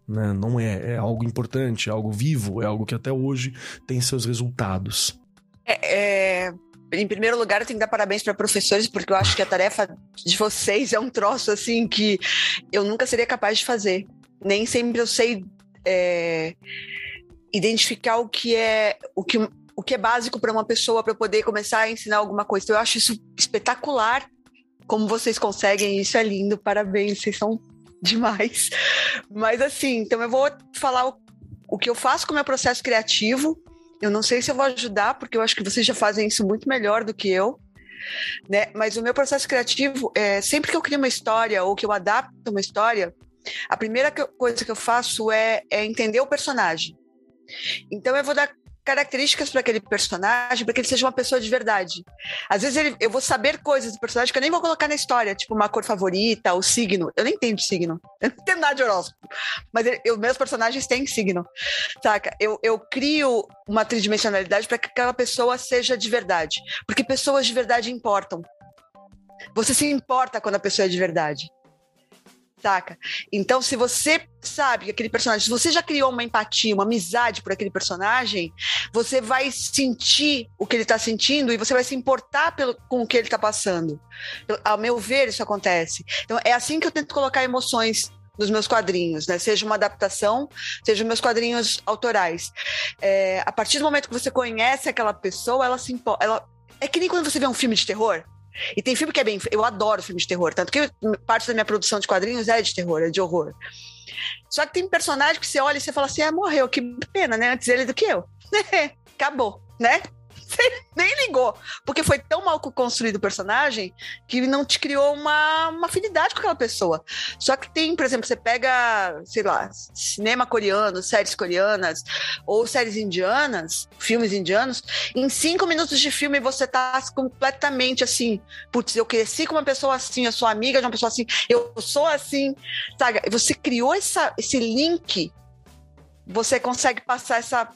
Né? Não é, é algo importante, é algo vivo, é algo que até hoje tem seus resultados. É, é em primeiro lugar, eu tenho que dar parabéns para professores, porque eu acho que a tarefa de vocês é um troço assim que eu nunca seria capaz de fazer. Nem sempre eu sei é, identificar o que é o que, o que é básico para uma pessoa para poder começar a ensinar alguma coisa. Então, eu acho isso espetacular como vocês conseguem, isso é lindo, parabéns, vocês são demais. Mas assim, então eu vou falar o, o que eu faço com o meu processo criativo, eu não sei se eu vou ajudar, porque eu acho que vocês já fazem isso muito melhor do que eu. Né? Mas o meu processo criativo, é, sempre que eu crio uma história ou que eu adapto uma história, a primeira coisa que eu faço é, é entender o personagem. Então eu vou dar características para aquele personagem, para que ele seja uma pessoa de verdade. Às vezes ele, eu vou saber coisas do personagem que eu nem vou colocar na história, tipo uma cor favorita, o signo. Eu nem entendo signo. Eu não entendo nada de horóscopo. Mas ele, eu, meus personagens têm signo. Saca? Eu, eu crio uma tridimensionalidade para que aquela pessoa seja de verdade. Porque pessoas de verdade importam. Você se importa quando a pessoa é de verdade saca? Então, se você sabe que aquele personagem, se você já criou uma empatia, uma amizade por aquele personagem, você vai sentir o que ele está sentindo e você vai se importar pelo, com o que ele está passando. Ao meu ver, isso acontece. Então, é assim que eu tento colocar emoções nos meus quadrinhos, né? Seja uma adaptação, seja meus quadrinhos autorais. É, a partir do momento que você conhece aquela pessoa, ela se ela é que nem quando você vê um filme de terror. E tem filme que é bem. Eu adoro filme de terror, tanto que parte da minha produção de quadrinhos é de terror, é de horror. Só que tem personagem que você olha e você fala assim: ah, morreu, que pena, né? Antes ele do que eu. Acabou, né? Nem ligou. Porque foi tão mal construído o personagem que não te criou uma, uma afinidade com aquela pessoa. Só que tem, por exemplo, você pega, sei lá, cinema coreano, séries coreanas, ou séries indianas, filmes indianos, em cinco minutos de filme você tá completamente assim, putz, eu cresci com uma pessoa assim, eu sou amiga de uma pessoa assim, eu sou assim, sabe? Você criou essa, esse link você consegue passar essa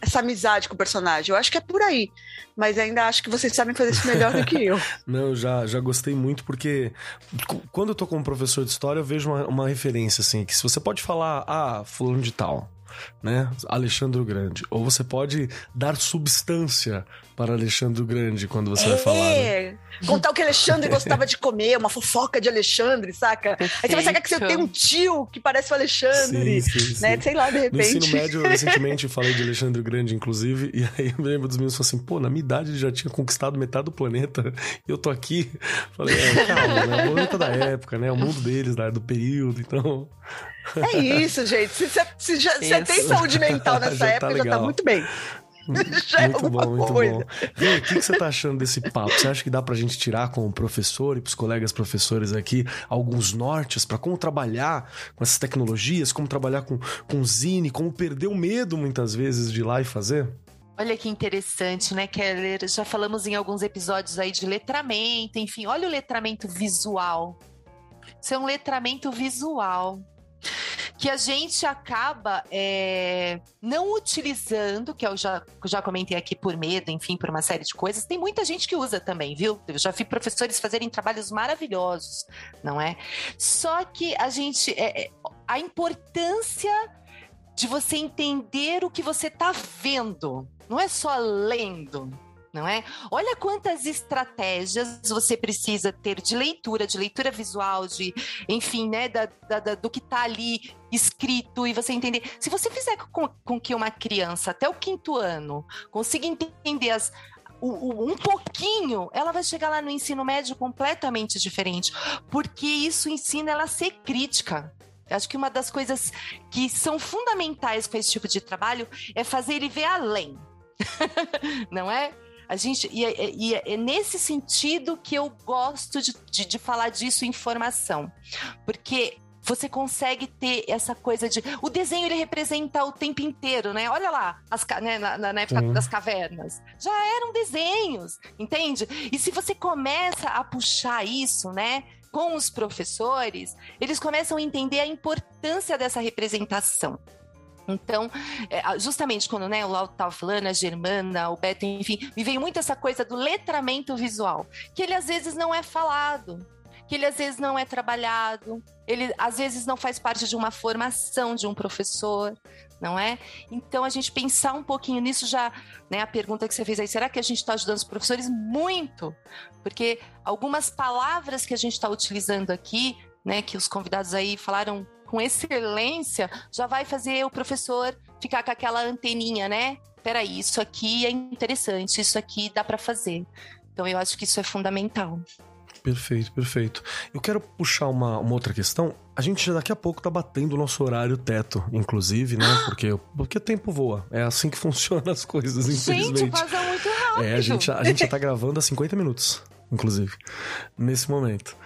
essa amizade com o personagem. Eu acho que é por aí. Mas ainda acho que vocês sabem fazer isso melhor do que eu. Não, já, já gostei muito, porque quando eu tô como professor de história, eu vejo uma, uma referência, assim, que se você pode falar, ah, fulano de tal, né? Alexandre o Grande. Ou você pode dar substância para Alexandre o Grande quando você é, vai falar. Né? Contar o que Alexandre gostava de comer, uma fofoca de Alexandre, saca? Perfeito. Aí você vai sacar que você tem um tio que parece o Alexandre, sim, sim, né? Sim. Sei lá, de repente. No ensino médio, eu recentemente falei de Alexandre o Grande, inclusive, e aí eu me lembro dos meninos assim, pô, na minha idade ele já tinha conquistado metade do planeta, e eu tô aqui. Falei, é, calma, né? O planeta da época, né? O mundo deles, né? do período, então... É isso, gente. Se você tem saúde mental nessa já tá época, tá já tá muito bem. Já muito é bom, muito coisa. bom. Vê, o que, que você tá achando desse papo? Você acha que dá pra gente tirar como professor e pros colegas professores aqui alguns nortes para como trabalhar com essas tecnologias, como trabalhar com, com zine, como perder o medo muitas vezes de ir lá e fazer? Olha que interessante, né, Keller? Já falamos em alguns episódios aí de letramento, enfim, olha o letramento visual. Isso é um letramento visual. Que a gente acaba é, não utilizando, que eu já, já comentei aqui por medo, enfim, por uma série de coisas. Tem muita gente que usa também, viu? Eu já vi professores fazerem trabalhos maravilhosos, não é? Só que a gente. É, é a importância de você entender o que você está vendo, não é só lendo não é? Olha quantas estratégias você precisa ter de leitura, de leitura visual, de, enfim, né, da, da, do que está ali escrito e você entender. Se você fizer com, com que uma criança até o quinto ano consiga entender as, um pouquinho, ela vai chegar lá no ensino médio completamente diferente, porque isso ensina ela a ser crítica. Eu acho que uma das coisas que são fundamentais com esse tipo de trabalho é fazer ele ver além. não é? A gente, e, é, e é, é nesse sentido que eu gosto de, de, de falar disso em formação. Porque você consegue ter essa coisa de. O desenho ele representa o tempo inteiro, né? Olha lá, as, né, na, na, época Sim. das cavernas. Já eram desenhos, entende? E se você começa a puxar isso, né? Com os professores, eles começam a entender a importância dessa representação. Então, é, justamente quando né, o Lau estava falando, a Germana, o Beto, enfim, me veio muito essa coisa do letramento visual, que ele às vezes não é falado, que ele às vezes não é trabalhado, ele às vezes não faz parte de uma formação de um professor, não é? Então a gente pensar um pouquinho nisso já, né? A pergunta que você fez aí, será que a gente está ajudando os professores? Muito, porque algumas palavras que a gente está utilizando aqui, né? Que os convidados aí falaram com excelência, já vai fazer o professor ficar com aquela anteninha, né? Peraí, isso aqui é interessante, isso aqui dá para fazer. Então eu acho que isso é fundamental. Perfeito, perfeito. Eu quero puxar uma, uma outra questão. A gente daqui a pouco tá batendo o nosso horário teto, inclusive, né? Porque, porque o tempo voa. É assim que funcionam as coisas, infelizmente. Gente, passa muito rápido. É, a gente, a gente já tá gravando há 50 minutos, inclusive, nesse momento.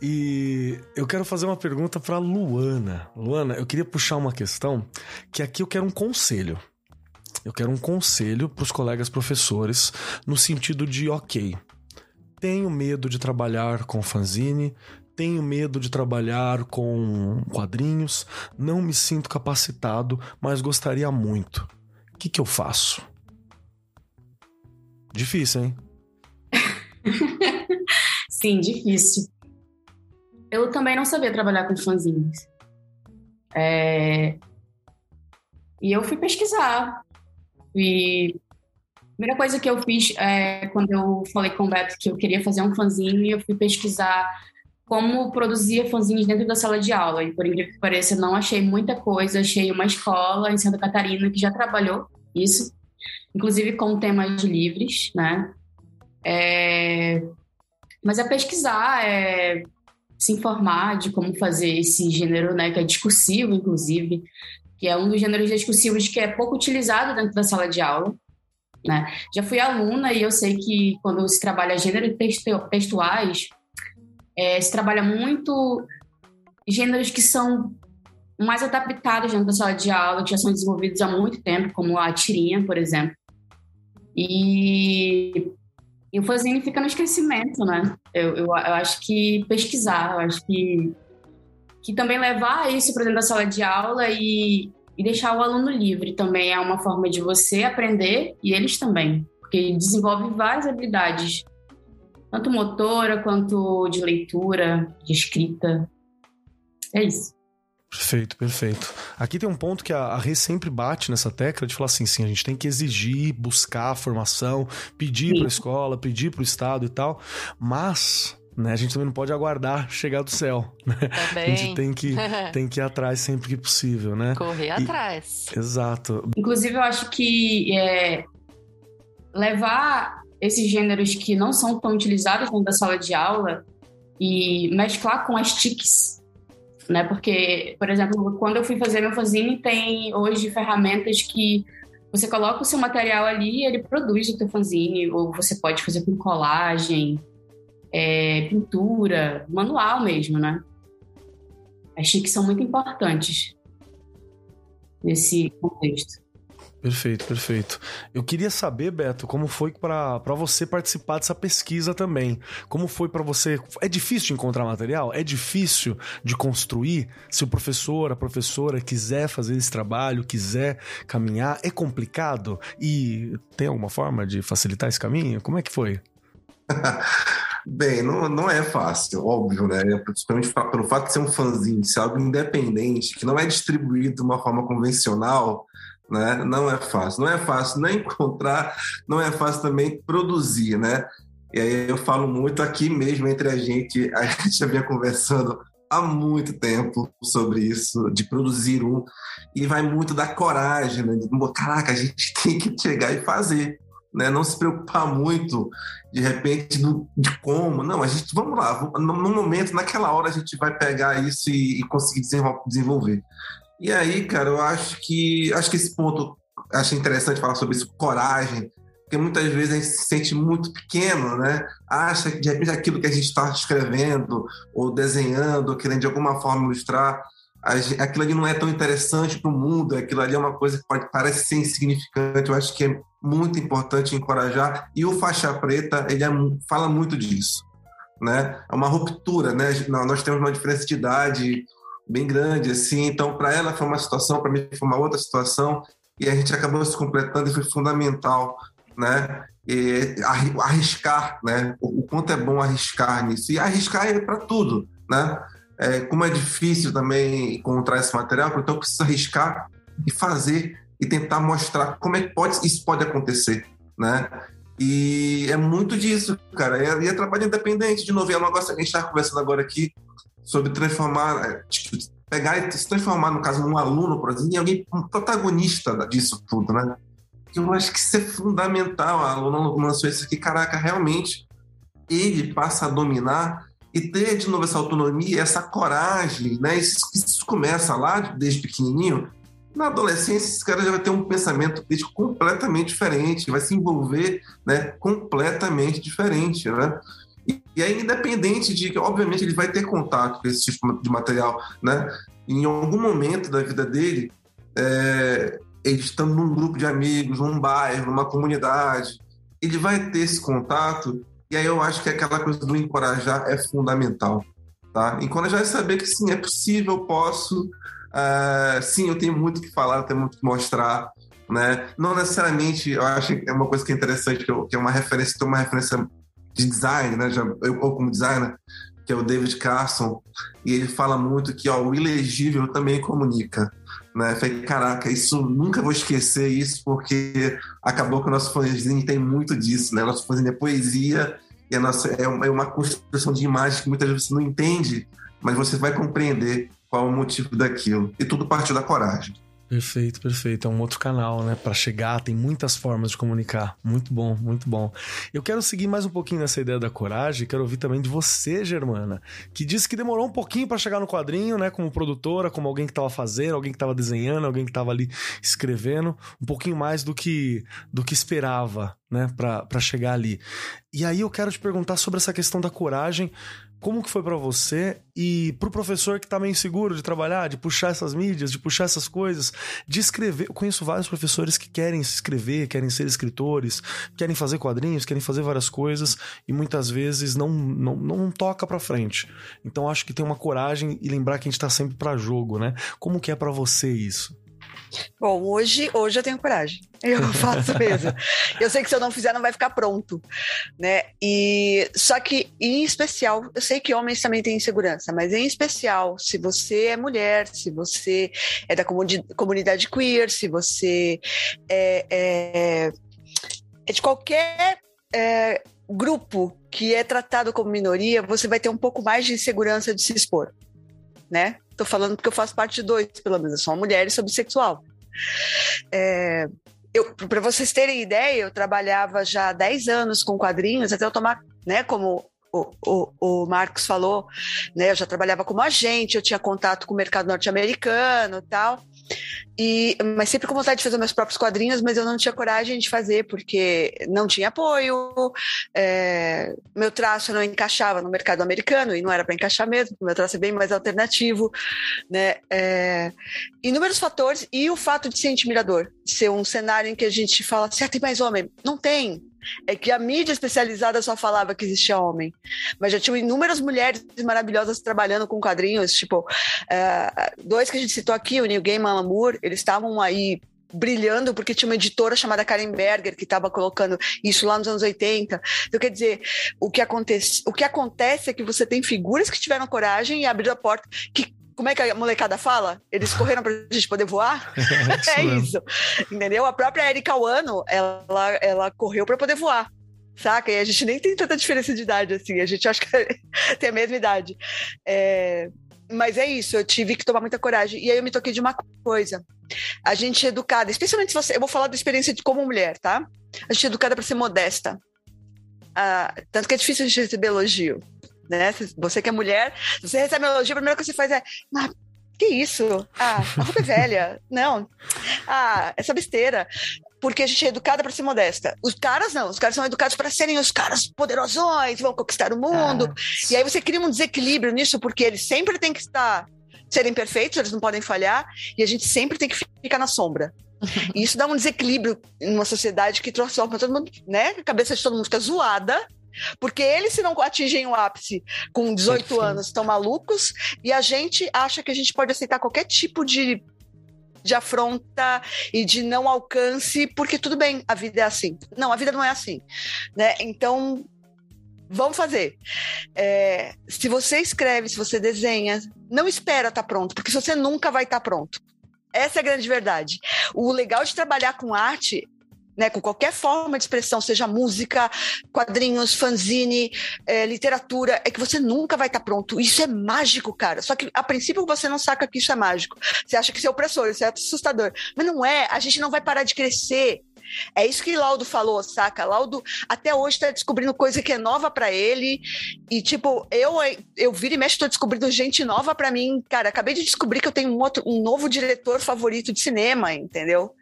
E eu quero fazer uma pergunta para Luana. Luana, eu queria puxar uma questão que aqui eu quero um conselho. Eu quero um conselho para os colegas professores no sentido de, ok, tenho medo de trabalhar com fanzine, tenho medo de trabalhar com quadrinhos, não me sinto capacitado, mas gostaria muito. O que, que eu faço? Difícil, hein? Sim, difícil eu também não sabia trabalhar com fanzines. É... E eu fui pesquisar. E a primeira coisa que eu fiz é quando eu falei com o Beto que eu queria fazer um fanzine, eu fui pesquisar como produzia fanzines dentro da sala de aula. E por incrível que pareça, não achei muita coisa. Achei uma escola em Santa Catarina que já trabalhou isso, inclusive com temas livres, né? É... Mas é pesquisar, é se informar de como fazer esse gênero, né, que é discursivo, inclusive, que é um dos gêneros discursivos que é pouco utilizado dentro da sala de aula. Né? Já fui aluna e eu sei que quando se trabalha gêneros textuais, é, se trabalha muito gêneros que são mais adaptados dentro da sala de aula, que já são desenvolvidos há muito tempo, como a tirinha, por exemplo. E e o fanzine fica no esquecimento, né? Eu, eu, eu, acho que pesquisar, eu acho que, que também levar isso para dentro da sala de aula e, e deixar o aluno livre também é uma forma de você aprender e eles também, porque desenvolve várias habilidades, tanto motora quanto de leitura, de escrita. É isso. Perfeito, perfeito. Aqui tem um ponto que a, a Rê sempre bate nessa tecla de falar assim, sim, a gente tem que exigir, buscar a formação, pedir para a escola, pedir para o Estado e tal, mas né, a gente também não pode aguardar chegar do céu. Né? Também. A gente tem que, tem que ir atrás sempre que possível, né? Correr e, atrás. Exato. Inclusive, eu acho que é, levar esses gêneros que não são tão utilizados dentro da sala de aula e mesclar com as TICs né? Porque, por exemplo, quando eu fui fazer meu fanzine, tem hoje ferramentas que você coloca o seu material ali e ele produz o teu fanzine, ou você pode fazer com colagem, é, pintura, manual mesmo, né? Achei que são muito importantes nesse contexto. Perfeito, perfeito. Eu queria saber, Beto, como foi para você participar dessa pesquisa também. Como foi para você? É difícil de encontrar material? É difícil de construir? Se o professor, a professora quiser fazer esse trabalho, quiser caminhar, é complicado? E tem alguma forma de facilitar esse caminho? Como é que foi? Bem, não, não é fácil, óbvio, né? Principalmente pelo fato de ser um fanzine, ser algo independente, que não é distribuído de uma forma convencional, né? Não é fácil. Não é fácil nem encontrar, não é fácil também produzir, né? E aí eu falo muito aqui mesmo entre a gente, a gente já vinha conversando há muito tempo sobre isso, de produzir um, e vai muito da coragem, né? De, caraca, a gente tem que chegar e fazer, né? Não se preocupar muito, de repente, do, de como. Não, a gente, vamos lá, no, no momento, naquela hora, a gente vai pegar isso e, e conseguir desenvolver. E aí, cara, eu acho que acho que esse ponto acho interessante falar sobre isso, coragem, porque muitas vezes a gente se sente muito pequeno, né? Acha que de repente aquilo que a gente está escrevendo ou desenhando, ou querendo de alguma forma ilustrar, aquilo ali não é tão interessante para o mundo, aquilo ali é uma coisa que pode parecer ser insignificante. Eu acho que é muito importante encorajar e o faixa preta ele é, fala muito disso, né? É uma ruptura, né? Nós temos uma diferença de idade bem grande, assim. Então, para ela foi uma situação, para mim foi uma outra situação, e a gente acabou se completando e foi fundamental, né? E arriscar, né? O, quanto é bom arriscar nisso. E arriscar é para tudo, né? É, como é difícil também encontrar esse material, então precisa arriscar e fazer e tentar mostrar como é que pode, isso pode acontecer, né? E é muito disso, cara. E é, é trabalho independente, de novo, é um negócio que a gente está conversando agora aqui, sobre transformar, é, tipo, pegar e se transformar, no caso, num aluno, por exemplo, em alguém, um protagonista disso tudo, né? Eu acho que isso é fundamental. A aluna lançou isso aqui, caraca, realmente ele passa a dominar e ter de novo essa autonomia, essa coragem, né? Isso, isso começa lá desde pequenininho. Na adolescência, esse cara já vai ter um pensamento completamente diferente, vai se envolver, né? Completamente diferente, né? E aí, independente de que, obviamente, ele vai ter contato com esse tipo de material, né? Em algum momento da vida dele, é, ele estando num grupo de amigos, num bairro, numa comunidade, ele vai ter esse contato. E aí eu acho que aquela coisa do encorajar é fundamental, tá? Encorajar é saber que sim, é possível, posso. Uh, sim, eu tenho muito que falar, tenho muito que mostrar, né? Não necessariamente, eu acho que é uma coisa que é interessante, que, eu, que é uma referência, tem uma referência de design, né? Já, eu, como designer, que é o David Carson, e ele fala muito que ó, o ilegível também comunica. Né? Falei, caraca, isso nunca vou esquecer isso, porque acabou que o nosso fanzine tem muito disso, né? Nosso fanzine é poesia e a nossa, é, uma, é uma construção de imagem que muitas vezes você não entende, mas você vai compreender qual é o motivo daquilo. E tudo partiu da coragem. Perfeito, perfeito. É um outro canal, né? Para chegar, tem muitas formas de comunicar. Muito bom, muito bom. Eu quero seguir mais um pouquinho nessa ideia da coragem. Quero ouvir também de você, Germana, que disse que demorou um pouquinho para chegar no quadrinho, né? Como produtora, como alguém que estava fazendo, alguém que estava desenhando, alguém que estava ali escrevendo, um pouquinho mais do que do que esperava, né? Para chegar ali. E aí eu quero te perguntar sobre essa questão da coragem como que foi para você e pro professor que tá meio inseguro de trabalhar, de puxar essas mídias, de puxar essas coisas, de escrever. Eu conheço vários professores que querem se escrever, querem ser escritores, querem fazer quadrinhos, querem fazer várias coisas e muitas vezes não não, não toca para frente. Então acho que tem uma coragem e lembrar que a gente tá sempre para jogo, né? Como que é para você isso? Bom, hoje, hoje eu tenho coragem. Eu faço mesmo. eu sei que se eu não fizer, não vai ficar pronto, né? E só que, em especial, eu sei que homens também têm insegurança, mas em especial, se você é mulher, se você é da comunidade queer, se você é, é, é de qualquer é, grupo que é tratado como minoria, você vai ter um pouco mais de insegurança de se expor, né? Tô falando porque eu faço parte de dois, pelo menos. Eu sou uma mulher e sou bissexual. É, para vocês terem ideia, eu trabalhava já há 10 anos com quadrinhos, até eu tomar, né, como o, o, o, Marcos falou, né, eu já trabalhava como agente, eu tinha contato com o mercado norte-americano tal. E, mas sempre com vontade de fazer meus próprios quadrinhos, mas eu não tinha coragem de fazer porque não tinha apoio, é, meu traço não encaixava no mercado americano e não era para encaixar mesmo, meu traço é bem mais alternativo, né? É, inúmeros fatores e o fato de ser intimidador, de ser um cenário em que a gente fala assim, ah, tem mais homem. Não tem, é que a mídia especializada só falava que existia homem, mas já tinham inúmeras mulheres maravilhosas trabalhando com quadrinhos, tipo, uh, dois que a gente citou aqui, o Neil Gaiman e Moore, eles estavam aí brilhando porque tinha uma editora chamada Karen Berger que estava colocando isso lá nos anos 80. Então, quer dizer, o que, acontece, o que acontece é que você tem figuras que tiveram coragem e abriram a porta, que como é que a molecada fala? Eles correram pra gente poder voar? é isso. Entendeu? A própria Erika Wano, ela, ela correu para poder voar. Saca? E a gente nem tem tanta diferença de idade assim. A gente acha que tem a mesma idade. É... Mas é isso, eu tive que tomar muita coragem. E aí eu me toquei de uma coisa. A gente é educada, especialmente se você. Eu vou falar da experiência de como mulher, tá? A gente é educada para ser modesta. Ah, tanto que é difícil a gente receber elogio né? Você que é mulher, você recebe um elogio, a primeira coisa que você faz é. Ah, que isso? Ah, a roupa é velha. Não. Ah, essa besteira. Porque a gente é educada para ser modesta. Os caras não, os caras são educados para serem os caras poderosões, vão conquistar o mundo. Ah. E aí você cria um desequilíbrio nisso, porque eles sempre têm que estar serem perfeitos, eles não podem falhar, e a gente sempre tem que ficar na sombra. E isso dá um desequilíbrio em uma sociedade que transforma todo mundo, né? A cabeça de todo mundo fica zoada, porque eles, se não atingem o ápice com 18 Perfeito. anos, estão malucos, e a gente acha que a gente pode aceitar qualquer tipo de, de afronta e de não alcance, porque tudo bem, a vida é assim. Não, a vida não é assim. Né? Então, vamos fazer. É, se você escreve, se você desenha, não espera estar tá pronto, porque você nunca vai estar tá pronto. Essa é a grande verdade. O legal de trabalhar com arte né, com qualquer forma de expressão, seja música, quadrinhos, fanzine, é, literatura, é que você nunca vai estar tá pronto. Isso é mágico, cara. Só que a princípio você não saca que isso é mágico. Você acha que isso é opressor, isso é assustador. Mas não é, a gente não vai parar de crescer. É isso que Laudo falou, saca? Laudo até hoje está descobrindo coisa que é nova para ele. E, tipo, eu, eu viro e mexo, estou descobrindo gente nova para mim. Cara, acabei de descobrir que eu tenho um, outro, um novo diretor favorito de cinema, entendeu?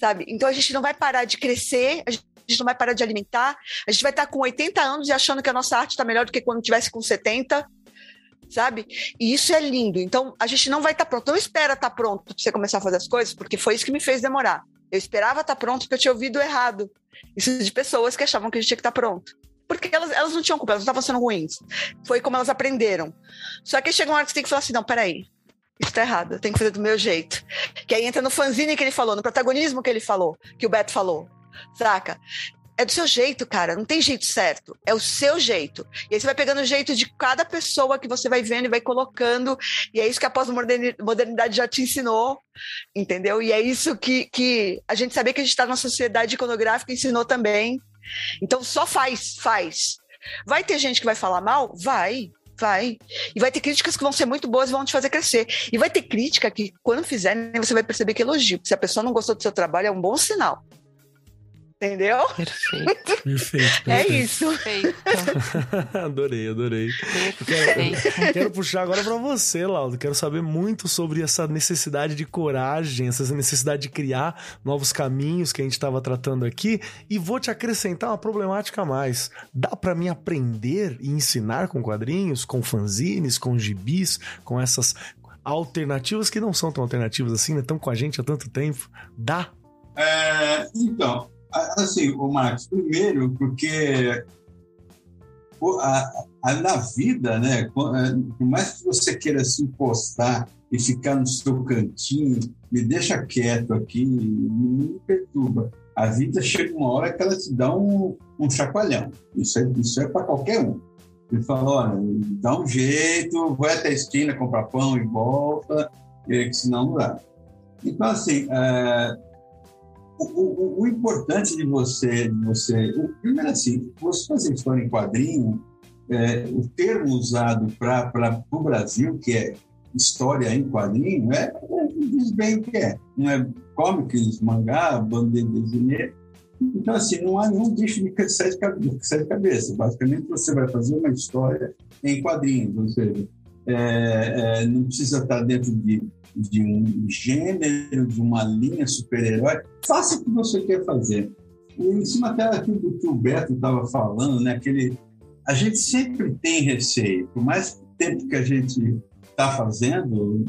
Sabe? Então a gente não vai parar de crescer, a gente não vai parar de alimentar, a gente vai estar com 80 anos e achando que a nossa arte está melhor do que quando tivesse com 70, sabe? E isso é lindo. Então a gente não vai estar pronto, não espera estar pronto para você começar a fazer as coisas, porque foi isso que me fez demorar. Eu esperava estar pronto porque eu tinha ouvido errado. Isso de pessoas que achavam que a gente tinha que estar pronto. Porque elas, elas não tinham culpa, elas não estavam sendo ruins. Foi como elas aprenderam. Só que chega uma hora que você tem que falar assim: não, peraí, isso tá errado, tenho que fazer do meu jeito. Que aí entra no fanzine que ele falou, no protagonismo que ele falou, que o Beto falou, saca? É do seu jeito, cara, não tem jeito certo, é o seu jeito. E aí você vai pegando o jeito de cada pessoa que você vai vendo e vai colocando, e é isso que a pós-modernidade já te ensinou, entendeu? E é isso que, que a gente sabia que a gente está numa sociedade iconográfica ensinou também. Então só faz, faz. Vai ter gente que vai falar mal? Vai. Vai. E vai ter críticas que vão ser muito boas e vão te fazer crescer. E vai ter crítica que, quando fizerem, você vai perceber que elogio. Se a pessoa não gostou do seu trabalho, é um bom sinal. Entendeu? Perfeito. perfeito, É isso. Perfeito. adorei, adorei. Quero, quero, puxar agora para você, Laudo. Quero saber muito sobre essa necessidade de coragem, essa necessidade de criar novos caminhos que a gente estava tratando aqui. E vou te acrescentar uma problemática a mais. Dá para mim aprender e ensinar com quadrinhos, com fanzines, com gibis, com essas alternativas que não são tão alternativas assim, né? Estão com a gente há tanto tempo. Dá? É, então, Assim, o Marcos, primeiro, porque a, a, na vida, né, é, por mais que você queira se impostar e ficar no seu cantinho, me deixa quieto aqui, me perturba. A vida chega uma hora que ela te dá um, um chacoalhão. Isso é, isso é para qualquer um. Ele fala: olha, dá um jeito, vai até a esquina comprar pão e volta, que senão não dá. Então, assim, é, o, o, o, importante de você, de você o, primeiro assim, você fazer história em quadrinho, é, o termo usado para o Brasil, que é história em quadrinho, é, é, diz bem o que é. Não é comics, mangá, bandeira desenhê. Então, assim, não há nenhum bicho de sete cabeças. Basicamente, você vai fazer uma história em quadrinhos, ou seja, é, é, não precisa estar dentro de de um gênero, de uma linha super-herói, faça o que você quer fazer. E em cima do que o Beto estava falando, né? Aquele, a gente sempre tem receio, por mais tempo que a gente está fazendo,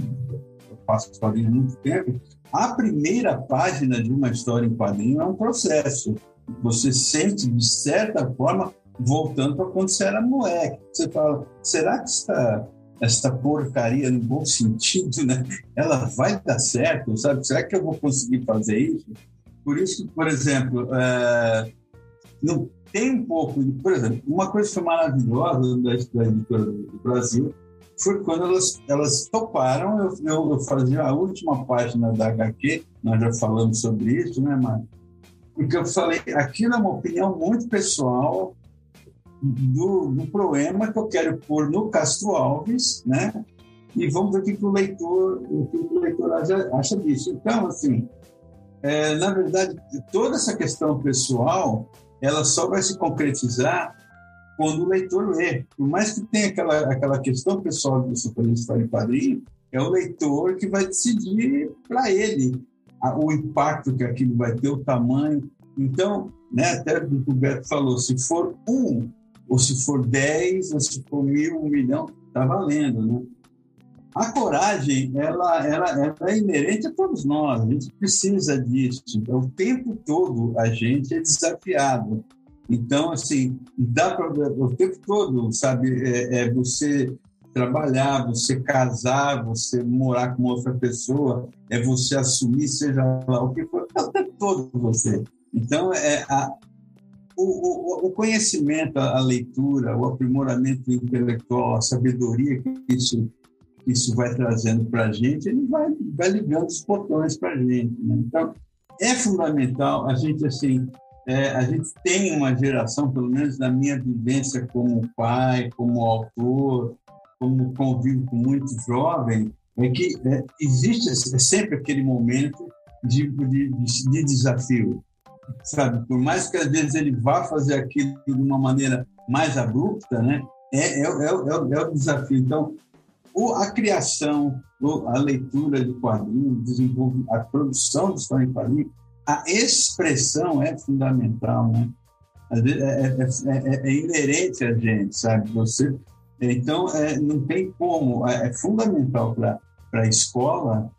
eu faço quadrinho há muito tempo, a primeira página de uma história em quadrinho é um processo. Você sente, de certa forma, voltando para quando você era moleque. Você fala, será que esta, esta porcaria, no bom sentido, né, ela vai dar certo? Sabe? Será que eu vou conseguir fazer isso? Por isso por exemplo, é, não tem um pouco... Por exemplo, uma coisa que foi maravilhosa da, da editora do Brasil foi quando elas, elas toparam eu, eu, eu fazia a última página da HQ, nós já falamos sobre isso, né, Mário? Porque eu falei, aquilo é uma opinião muito pessoal, do, do problema que eu quero pôr no Castro Alves, né? E vamos ver o que, o leitor, o que o leitor acha, acha disso. Então, assim, é, na verdade, toda essa questão pessoal, ela só vai se concretizar quando o leitor lê. Por mais que tenha aquela, aquela questão pessoal fazer história em quadrinho, é o leitor que vai decidir para ele a, o impacto que aquilo vai ter, o tamanho. Então, né, até o que o Beto falou, se for um ou se for 10, ou se for mil, um milhão, está valendo, né? A coragem, ela, ela, ela é inerente a todos nós, a gente precisa disso. Então, o tempo todo a gente é desafiado. Então, assim, dá para o tempo todo, sabe, é, é, você trabalhar, você casar, você morar com outra pessoa, é você assumir, seja lá o que for, é o tempo todo você. Então, é, a, o, o, conhecimento, a leitura, o aprimoramento intelectual, a sabedoria que isso, isso vai trazendo para a gente, ele vai, vai ligando os botões para a gente. Né? Então, é fundamental a gente, assim, é, a gente tem uma geração, pelo menos na minha vivência como pai, como autor, como convivo com muitos jovens, é que é, existe sempre aquele momento de, de, de desafio sabe? Por mais que às vezes ele vá fazer aquilo de uma maneira mais abrupta, né? É, é, é, é, é o desafio. Então, a criação, a leitura de quadrinhos, a produção de história em quadrinhos, a expressão é fundamental, né? É, é, é, inerente a gente, sabe? Você, então, não tem como, é, fundamental para a escola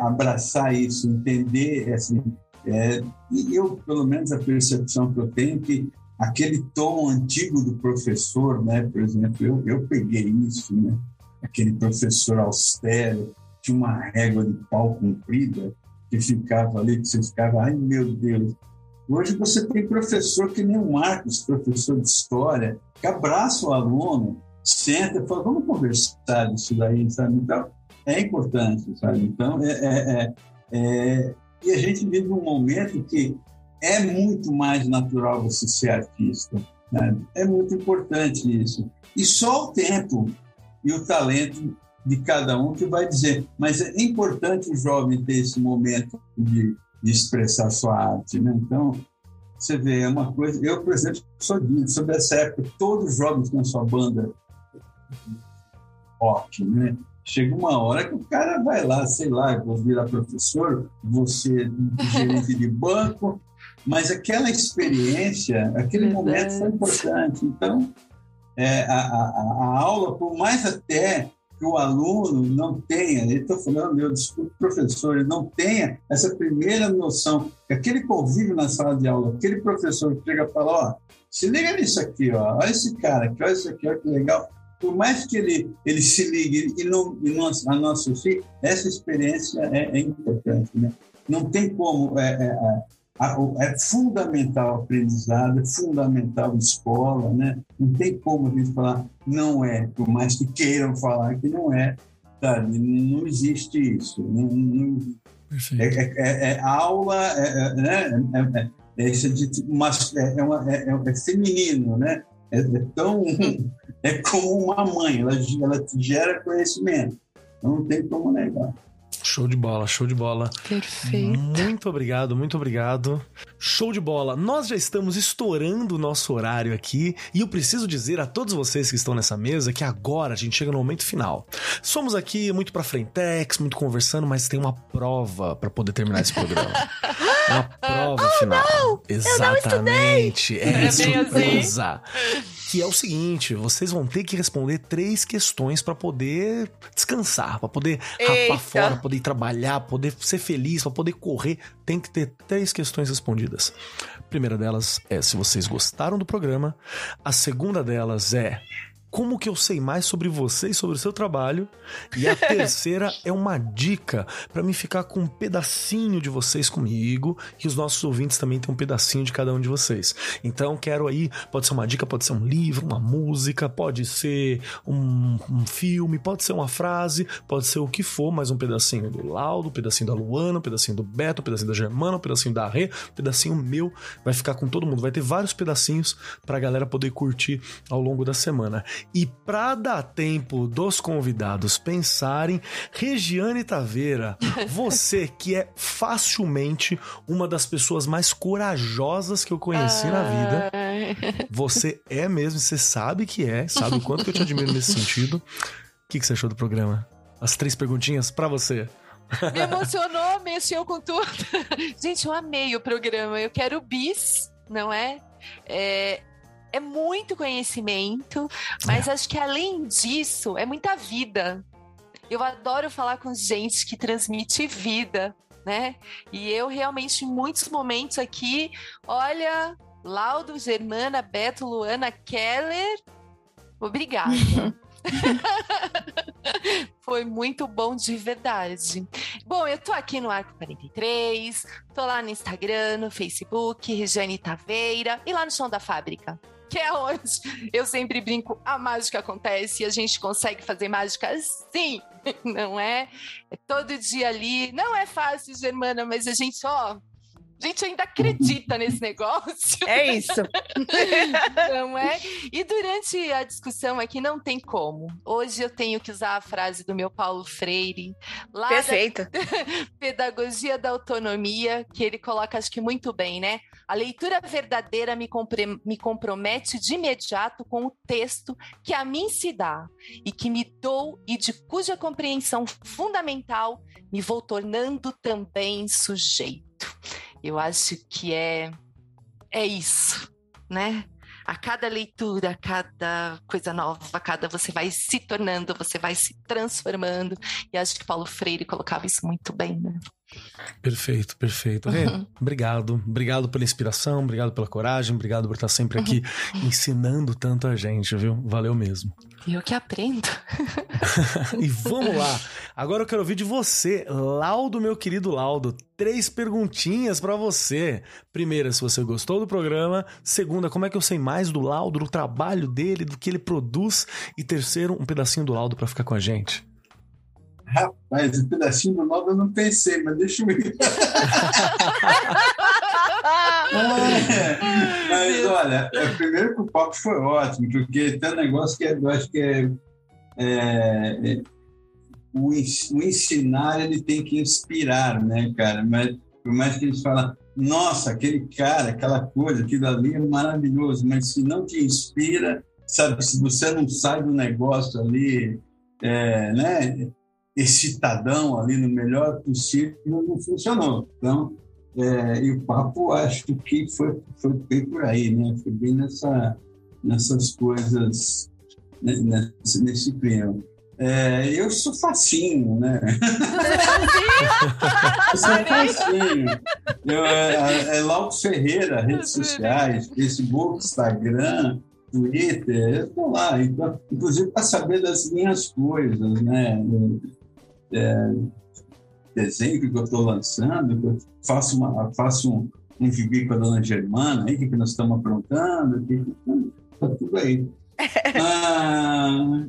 abraçar isso, entender assim, é, e eu, pelo menos, a percepção que eu tenho é que aquele tom antigo do professor, né, por exemplo, eu, eu peguei isso, né, aquele professor austero, tinha uma régua de pau comprida, que ficava ali, que você ficava, ai meu Deus. Hoje você tem professor que nem o Marcos, professor de história, que abraça o aluno, senta e fala, vamos conversar disso daí, sabe? Então, é importante, sabe? Então, é, é, é, é e a gente vive um momento que é muito mais natural você ser artista. Né? É muito importante isso. E só o tempo e o talento de cada um que vai dizer. Mas é importante o jovem ter esse momento de, de expressar sua arte. Né? Então, você vê, é uma coisa. Eu, por exemplo, sou disso, sobre essa época, todos os jovens têm sua banda rock, né? Chega uma hora que o cara vai lá, sei lá, eu vou virar professor, ser gerente de banco, mas aquela experiência, aquele Verdade. momento foi importante. Então, é, a, a, a, aula, por mais até que o aluno não tenha, ele está falando, eu desculpe, professor, ele não tenha essa primeira noção, aquele convívio na sala de aula, aquele professor que chega e fala, ó, se liga nisso aqui, ó, olha esse cara aqui, olha isso aqui, olha que legal, por mais que ele, ele se ligue e não, e não, a não associe, essa experiência é, é importante. Né? Não tem como. É, é, é, fundamental aprendizado, é fundamental escola, né? Não tem como a gente falar não é, por mais que queiram falar que não é, sabe? Não existe isso. Não, não é, é, é, é, aula, é, né? é, é, é, é, é, é, feminino, né? É, é, tão é como uma mãe, ela, ela gera conhecimento, então não tem como negar. Show de bola, show de bola. Perfeito. Muito obrigado, muito obrigado. Show de bola. Nós já estamos estourando o nosso horário aqui e eu preciso dizer a todos vocês que estão nessa mesa que agora a gente chega no momento final. Somos aqui muito pra frentex, muito conversando, mas tem uma prova para poder terminar esse programa. Uma prova oh, final. Não, Exatamente. É, é surpresa. Assim que é o seguinte: vocês vão ter que responder três questões para poder descansar, para poder Eita. rapar fora, poder trabalhar, poder ser feliz, para poder correr. Tem que ter três questões respondidas. A primeira delas é se vocês gostaram do programa. A segunda delas é como que eu sei mais sobre você e sobre o seu trabalho. E a terceira é uma dica para mim ficar com um pedacinho de vocês comigo e os nossos ouvintes também têm um pedacinho de cada um de vocês. Então quero aí, pode ser uma dica, pode ser um livro, uma música, pode ser um, um filme, pode ser uma frase, pode ser o que for, mas um pedacinho do Laudo, um pedacinho da Luana, um pedacinho do Beto, um pedacinho da Germana, um pedacinho da Rê, um pedacinho meu, vai ficar com todo mundo. Vai ter vários pedacinhos pra galera poder curtir ao longo da semana. E para dar tempo dos convidados pensarem, Regiane Taveira, você que é facilmente uma das pessoas mais corajosas que eu conheci na vida, você é mesmo, você sabe que é, sabe o quanto que eu te admiro nesse sentido. O que, que você achou do programa? As três perguntinhas para você. Me emocionou, mexeu com tudo. Gente, eu amei o programa. Eu quero bis, não é? é é muito conhecimento, mas é. acho que além disso, é muita vida. Eu adoro falar com gente que transmite vida, né? E eu realmente, em muitos momentos aqui, olha, Laudo, Germana, Beto, Luana, Keller, obrigada. Foi muito bom de verdade. Bom, eu tô aqui no Arco 43, tô lá no Instagram, no Facebook, Regiane Taveira e lá no Chão da Fábrica que é onde eu sempre brinco, a mágica acontece e a gente consegue fazer mágica sim, não é? É todo dia ali, não é fácil, Germana, mas a gente, ó, gente ainda acredita nesse negócio. É isso. não é? E durante a discussão aqui não tem como. Hoje eu tenho que usar a frase do meu Paulo Freire. Lá Perfeito. Da... Pedagogia da autonomia, que ele coloca, acho que muito bem, né? A leitura verdadeira me, compre... me compromete de imediato com o texto que a mim se dá e que me dou e de cuja compreensão fundamental me vou tornando também sujeito. Eu acho que é é isso, né? A cada leitura, a cada coisa nova, a cada você vai se tornando, você vai se transformando. E acho que Paulo Freire colocava isso muito bem, né? Perfeito, perfeito. Uhum. Obrigado, obrigado pela inspiração, obrigado pela coragem, obrigado por estar sempre aqui uhum. ensinando tanto a gente, viu? Valeu mesmo. Eu que aprendo. e vamos lá. Agora eu quero ouvir de você, Laudo, meu querido Laudo. Três perguntinhas para você. Primeira, se você gostou do programa. Segunda, como é que eu sei mais do Laudo, do trabalho dele, do que ele produz. E terceiro, um pedacinho do Laudo para ficar com a gente. Rapaz, um pedacinho do Laudo eu não pensei, mas deixa eu ir. mas olha, é, primeiro que o papo foi ótimo, porque tem um negócio que é, eu acho que é, é, é o, o, ensinar ele tem que inspirar, né, cara? Mas por mais que eles falam, nossa, aquele cara, aquela coisa, aquilo ali é maravilhoso, mas se não te inspira, sabe, se você não sai do negócio ali, é, né, excitadão ali no melhor possível, não funcionou. Então, é, e o papo acho que foi, foi bem por aí, né? Foi bem nessa, nessas coisas, né, nesse, nesse clima. É, eu sou facinho, né? eu sou facinho. Eu, é, é Lauto Ferreira, redes sociais, Facebook, Instagram, Twitter, eu estou lá. Então, inclusive para saber das minhas coisas, né? É, desenho que eu estou lançando, eu faço, uma, faço um, um gibi com a dona Germana, aí, que, que nós estamos aprontando, que, tá tudo aí. Ah,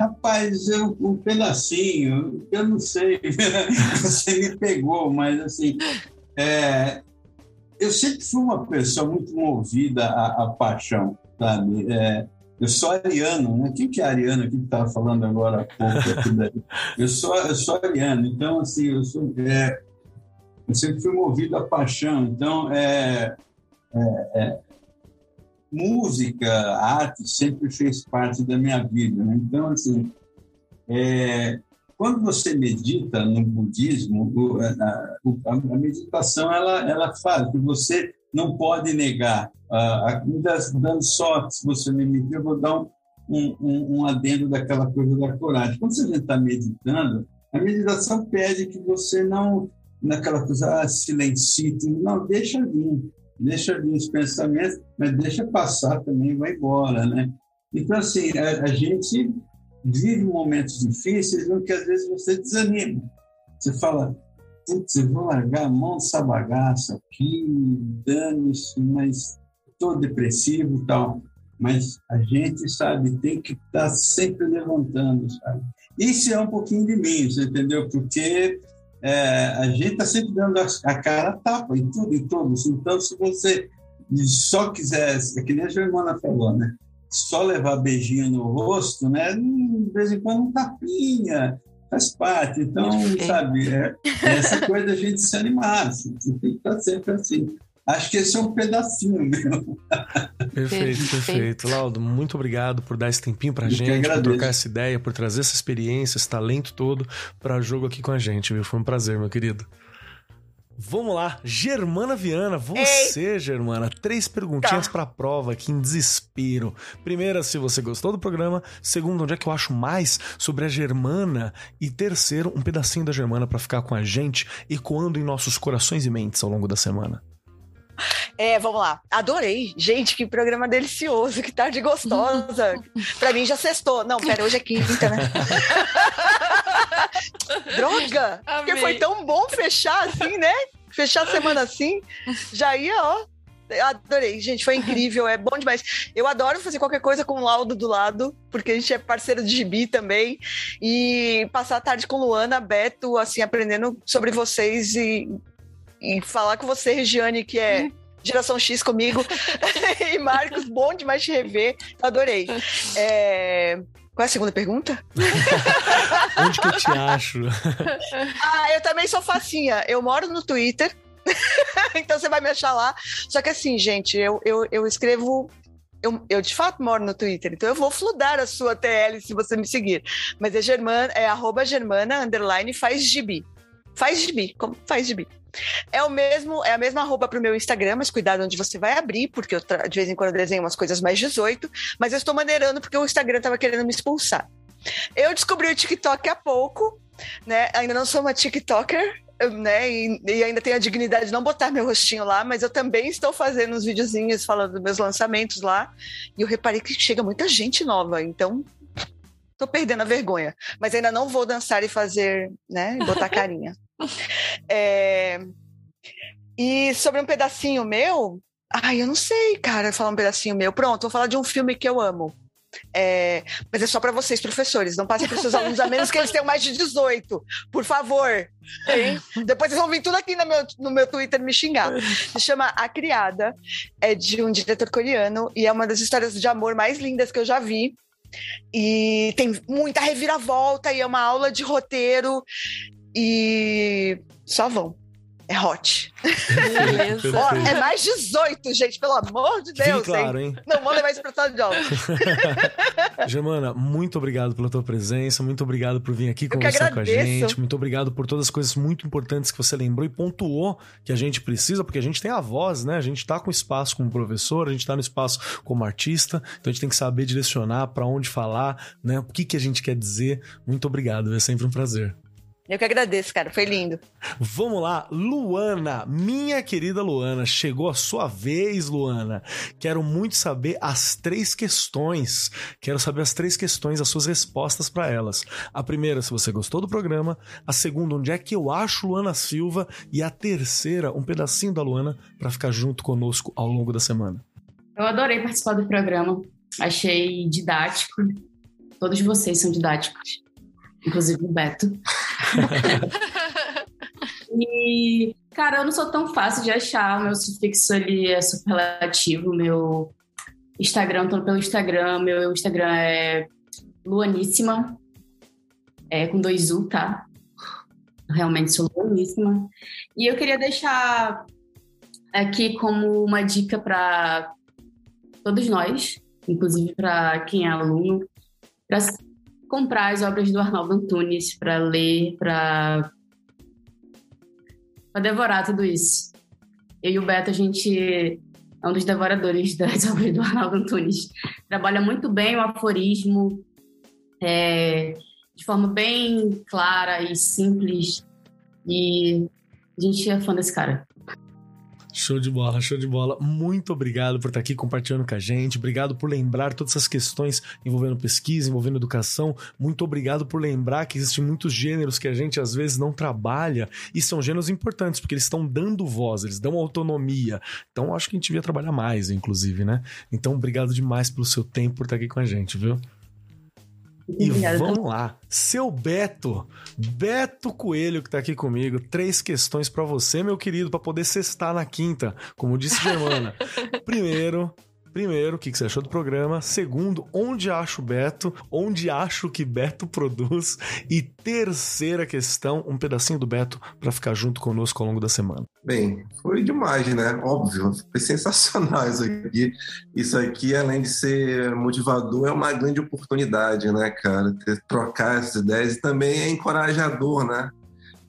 rapaz, eu, um pedacinho, eu não sei, você me pegou, mas assim, é, eu sempre fui uma pessoa muito movida à, à paixão, sabe? É, eu sou ariano, né? Quem que é ariano aqui que estava falando agora há pouco? eu, sou, eu sou ariano, então, assim, eu, sou, é, eu sempre fui movido à paixão. Então, é, é, é, música, arte sempre fez parte da minha vida. Né? Então, assim, é, quando você medita no budismo, a, a, a meditação ela, ela faz que você não pode negar. Ah, dando só, se você me permitir, eu vou dar um, um, um adendo daquela coisa da coragem. Quando você está meditando, a meditação pede que você não, naquela coisa, ah, silencie, não, deixa vir, deixa vir os pensamentos, mas deixa passar também, vai embora, né? Então, assim, a, a gente vive momentos difíceis que às vezes você desanima. Você fala, putz, vou largar a mão dessa bagaça aqui, dane-se, mas estou depressivo e tal. Mas a gente, sabe, tem que estar tá sempre levantando, sabe? Isso é um pouquinho de mim, você entendeu? Porque é, a gente está sempre dando a, a cara a tapa em tudo e todos. Então, se você só quisesse, é que nem a Germana falou, né? Só levar beijinho no rosto, né? De vez em quando um tapinha, faz parte. Então, sabe, é, essa coisa da gente se animar, assim, você tem que estar sempre assim. Acho que esse é um pedacinho meu. Perfeito, perfeito. Laudo, muito obrigado por dar esse tempinho pra Eu gente, por trocar essa ideia, por trazer essa experiência, esse talento todo para jogo aqui com a gente, viu? Foi um prazer, meu querido. Vamos lá, Germana Viana, você, Ei. Germana, três perguntinhas tá. para prova aqui em desespero. Primeira, se você gostou do programa. Segundo, onde é que eu acho mais sobre a Germana? E terceiro, um pedacinho da Germana para ficar com a gente, ecoando em nossos corações e mentes ao longo da semana. É, vamos lá. Adorei. Gente, que programa delicioso, que tarde gostosa. pra mim já sextou. Não, pera, hoje é quinta, né? Droga! Amei. Porque foi tão bom fechar assim, né? Fechar a semana assim. Já ia, ó. Adorei, gente, foi incrível, é bom demais. Eu adoro fazer qualquer coisa com o Laudo do lado, porque a gente é parceiro de gibi também. E passar a tarde com Luana, Beto, assim, aprendendo sobre vocês e, e falar com você, Regiane, que é geração X comigo. e Marcos, bom demais te rever. Adorei. É... Qual é a segunda pergunta? Onde que eu te acho? ah, eu também sou facinha. Eu moro no Twitter. então você vai me achar lá. Só que assim, gente, eu, eu, eu escrevo eu, eu, de fato moro no Twitter, então eu vou fludar a sua TL se você me seguir. Mas é germana, é arroba germana, underline, faz gibi. Faz gibi, como faz gibi. É o mesmo, é a mesma roupa para o meu Instagram, mas cuidado onde você vai abrir, porque eu de vez em quando eu desenho umas coisas mais 18, mas eu estou maneirando porque o Instagram estava querendo me expulsar. Eu descobri o TikTok há pouco, né? Ainda não sou uma TikToker, né? E, e, ainda tenho a dignidade de não botar meu rostinho lá, mas eu também estou fazendo uns videozinhos falando dos meus lançamentos lá. E eu reparei que chega muita gente nova, então tô perdendo a vergonha. Mas ainda não vou dançar e fazer, né? E botar carinha. É... E sobre um pedacinho meu, ai, eu não sei, cara, falar um pedacinho meu. Pronto, vou falar de um filme que eu amo. É, mas é só para vocês, professores. Não passem para seus alunos, a menos que eles tenham mais de 18. Por favor. Hein? Depois vocês vão vir tudo aqui no meu, no meu Twitter me xingar. Se chama A Criada. É de um diretor coreano e é uma das histórias de amor mais lindas que eu já vi. E tem muita reviravolta e é uma aula de roteiro. E só vão. É hot. Beleza. é mais 18, gente, pelo amor de Deus. Fique claro, hein? Não vou levar isso pra sala de aula. Germana, muito obrigado pela tua presença, muito obrigado por vir aqui Eu conversar com a gente, muito obrigado por todas as coisas muito importantes que você lembrou e pontuou que a gente precisa, porque a gente tem a voz, né? A gente tá com espaço como professor, a gente tá no espaço como artista, então a gente tem que saber direcionar para onde falar, né? O que, que a gente quer dizer. Muito obrigado, é sempre um prazer. Eu que agradeço, cara. Foi lindo. Vamos lá, Luana, minha querida Luana, chegou a sua vez, Luana. Quero muito saber as três questões. Quero saber as três questões, as suas respostas para elas. A primeira, se você gostou do programa. A segunda, onde é que eu acho Luana Silva. E a terceira, um pedacinho da Luana para ficar junto conosco ao longo da semana. Eu adorei participar do programa. Achei didático. Todos vocês são didáticos inclusive o Beto. e, cara, eu não sou tão fácil de achar, meu sufixo ali é superlativo, meu Instagram, tô pelo Instagram. Meu Instagram é Luaníssima, é com dois U, tá? Realmente sou Luaníssima. E eu queria deixar aqui como uma dica para todos nós, inclusive para quem é aluno, para comprar as obras do Arnaldo Antunes, para ler, para devorar tudo isso. Eu e o Beto, a gente é um dos devoradores das obras do Arnaldo Antunes. Trabalha muito bem o aforismo, é, de forma bem clara e simples. E a gente é fã desse cara. Show de bola, show de bola. Muito obrigado por estar aqui compartilhando com a gente. Obrigado por lembrar todas essas questões envolvendo pesquisa, envolvendo educação. Muito obrigado por lembrar que existem muitos gêneros que a gente às vezes não trabalha e são gêneros importantes porque eles estão dando voz, eles dão autonomia. Então acho que a gente devia trabalhar mais, inclusive, né? Então obrigado demais pelo seu tempo por estar aqui com a gente, viu? E vamos lá. Seu Beto, Beto Coelho que tá aqui comigo, três questões para você, meu querido, para poder cestar na quinta, como disse Germana. Primeiro, Primeiro, o que você achou do programa? Segundo, onde acho Beto? Onde acho que Beto produz? E terceira questão, um pedacinho do Beto para ficar junto conosco ao longo da semana. Bem, foi demais, né? Óbvio, foi sensacional isso aqui. Isso aqui, além de ser motivador, é uma grande oportunidade, né, cara? Trocar essas ideias e também é encorajador, né?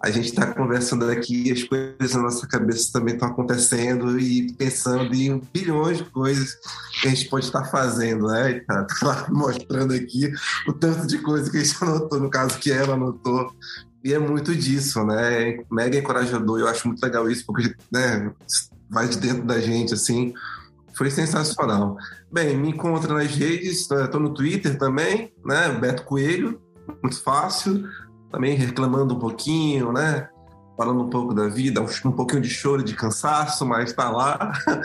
A gente está conversando aqui, as coisas na nossa cabeça também estão acontecendo e pensando em bilhões de coisas que a gente pode estar fazendo, né? Tá, tá mostrando aqui o tanto de coisa que a gente anotou, no caso que ela anotou. E é muito disso, né? É mega encorajador. Eu acho muito legal isso, porque né, vai de dentro da gente, assim. Foi sensacional. Bem, me encontra nas redes, estou no Twitter também, né? Beto Coelho, muito fácil também reclamando um pouquinho, né? Falando um pouco da vida, um pouquinho de choro, de cansaço, mas tá lá.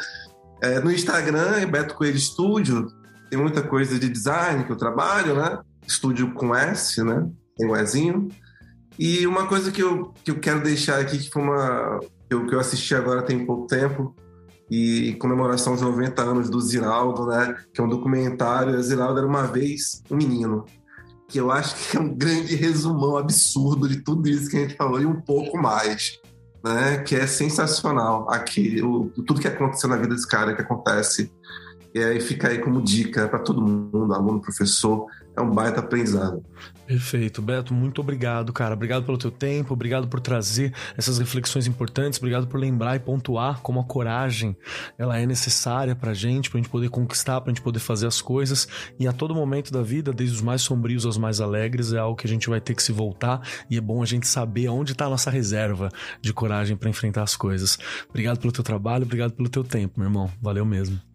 É, no Instagram, Beto Coelho Estúdio, tem muita coisa de design que eu trabalho, né? Estúdio com S, né? Tem o Ezinho. E uma coisa que eu, que eu quero deixar aqui, que foi uma. Que eu, que eu assisti agora tem pouco tempo, e comemoração aos 90 anos do Ziraldo, né? Que é um documentário. Ziraldo era uma vez um menino que eu acho que é um grande resumão absurdo de tudo isso que a gente falou e um pouco mais, né? Que é sensacional aqui, o, tudo que aconteceu na vida desse cara, que acontece. E aí fica aí como dica para todo mundo, aluno, professor, é um baita aprendizado. Perfeito, Beto, muito obrigado, cara. Obrigado pelo teu tempo, obrigado por trazer essas reflexões importantes, obrigado por lembrar e pontuar como a coragem ela é necessária pra gente, pra gente poder conquistar, pra gente poder fazer as coisas. E a todo momento da vida, desde os mais sombrios aos mais alegres, é algo que a gente vai ter que se voltar e é bom a gente saber onde tá a nossa reserva de coragem para enfrentar as coisas. Obrigado pelo teu trabalho, obrigado pelo teu tempo, meu irmão. Valeu mesmo.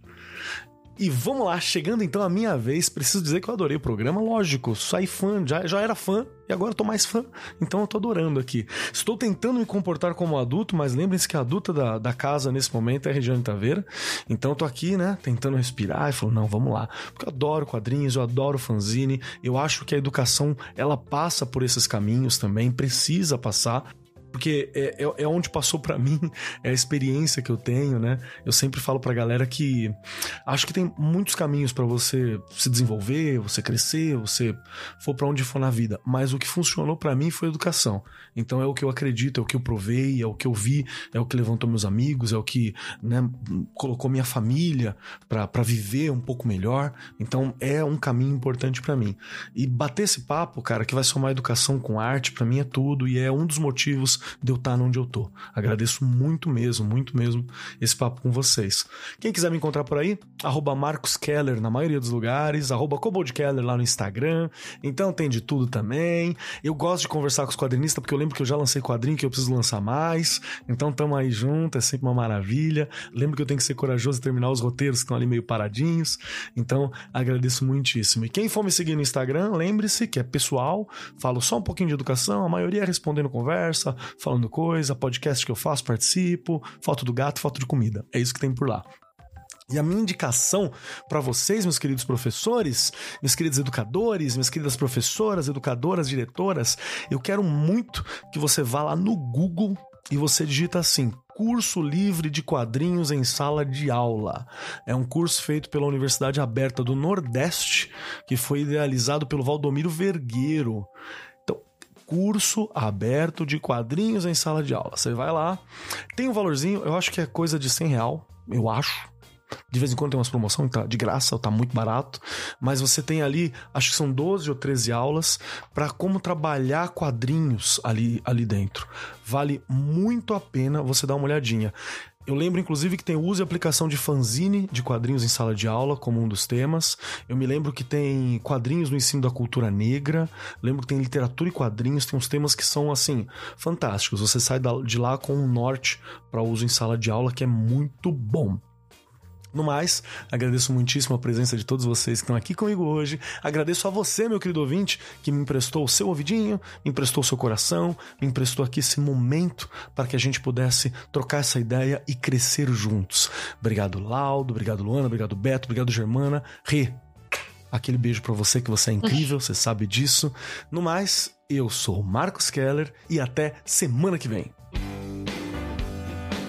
E vamos lá, chegando então a minha vez, preciso dizer que eu adorei o programa, lógico, saí fã, já, já era fã e agora tô mais fã, então eu tô adorando aqui. Estou tentando me comportar como adulto, mas lembrem-se que a adulta da, da casa nesse momento é a Regiane Taveira, então eu tô aqui, né, tentando respirar e falo, não, vamos lá, porque eu adoro quadrinhos, eu adoro fanzine, eu acho que a educação, ela passa por esses caminhos também, precisa passar, porque é, é, é onde passou para mim, é a experiência que eu tenho, né? Eu sempre falo pra galera que acho que tem muitos caminhos para você se desenvolver, você crescer, você for para onde for na vida, mas o que funcionou para mim foi educação. Então é o que eu acredito, é o que eu provei, é o que eu vi, é o que levantou meus amigos, é o que né, colocou minha família para viver um pouco melhor. Então é um caminho importante para mim. E bater esse papo, cara, que vai somar educação com arte, para mim é tudo e é um dos motivos de eu estar onde eu tô. Agradeço muito mesmo, muito mesmo esse papo com vocês. Quem quiser me encontrar por aí, arroba Marcos Keller na maioria dos lugares, arroba Keller lá no Instagram. Então tem de tudo também. Eu gosto de conversar com os quadrinistas porque eu lembro que eu já lancei quadrinho que eu preciso lançar mais. Então tamo aí junto, é sempre uma maravilha. Lembro que eu tenho que ser corajoso e terminar os roteiros que estão ali meio paradinhos. Então agradeço muitíssimo. E quem for me seguir no Instagram, lembre-se que é pessoal, falo só um pouquinho de educação, a maioria é respondendo conversa, falando coisa, podcast que eu faço, participo, foto do gato, foto de comida. É isso que tem por lá. E a minha indicação para vocês, meus queridos professores, meus queridos educadores, minhas queridas professoras, educadoras, diretoras, eu quero muito que você vá lá no Google e você digita assim: curso livre de quadrinhos em sala de aula. É um curso feito pela Universidade Aberta do Nordeste, que foi idealizado pelo Valdomiro Vergueiro. Curso aberto de quadrinhos em sala de aula. Você vai lá, tem um valorzinho, eu acho que é coisa de 100 real, eu acho. De vez em quando tem umas promoções, tá de graça tá muito barato. Mas você tem ali, acho que são 12 ou 13 aulas para como trabalhar quadrinhos ali, ali dentro. Vale muito a pena você dar uma olhadinha. Eu lembro, inclusive, que tem uso e aplicação de fanzine de quadrinhos em sala de aula como um dos temas. Eu me lembro que tem quadrinhos no ensino da cultura negra. Lembro que tem literatura e quadrinhos. Tem uns temas que são, assim, fantásticos. Você sai de lá com um norte para uso em sala de aula que é muito bom. No mais, agradeço muitíssimo a presença de todos vocês que estão aqui comigo hoje. Agradeço a você, meu querido ouvinte, que me emprestou o seu ouvidinho, me emprestou o seu coração, me emprestou aqui esse momento para que a gente pudesse trocar essa ideia e crescer juntos. Obrigado, Laudo, obrigado, Luana, obrigado, Beto, obrigado, Germana. Rê, aquele beijo para você que você é incrível, você sabe disso. No mais, eu sou Marcos Keller e até semana que vem.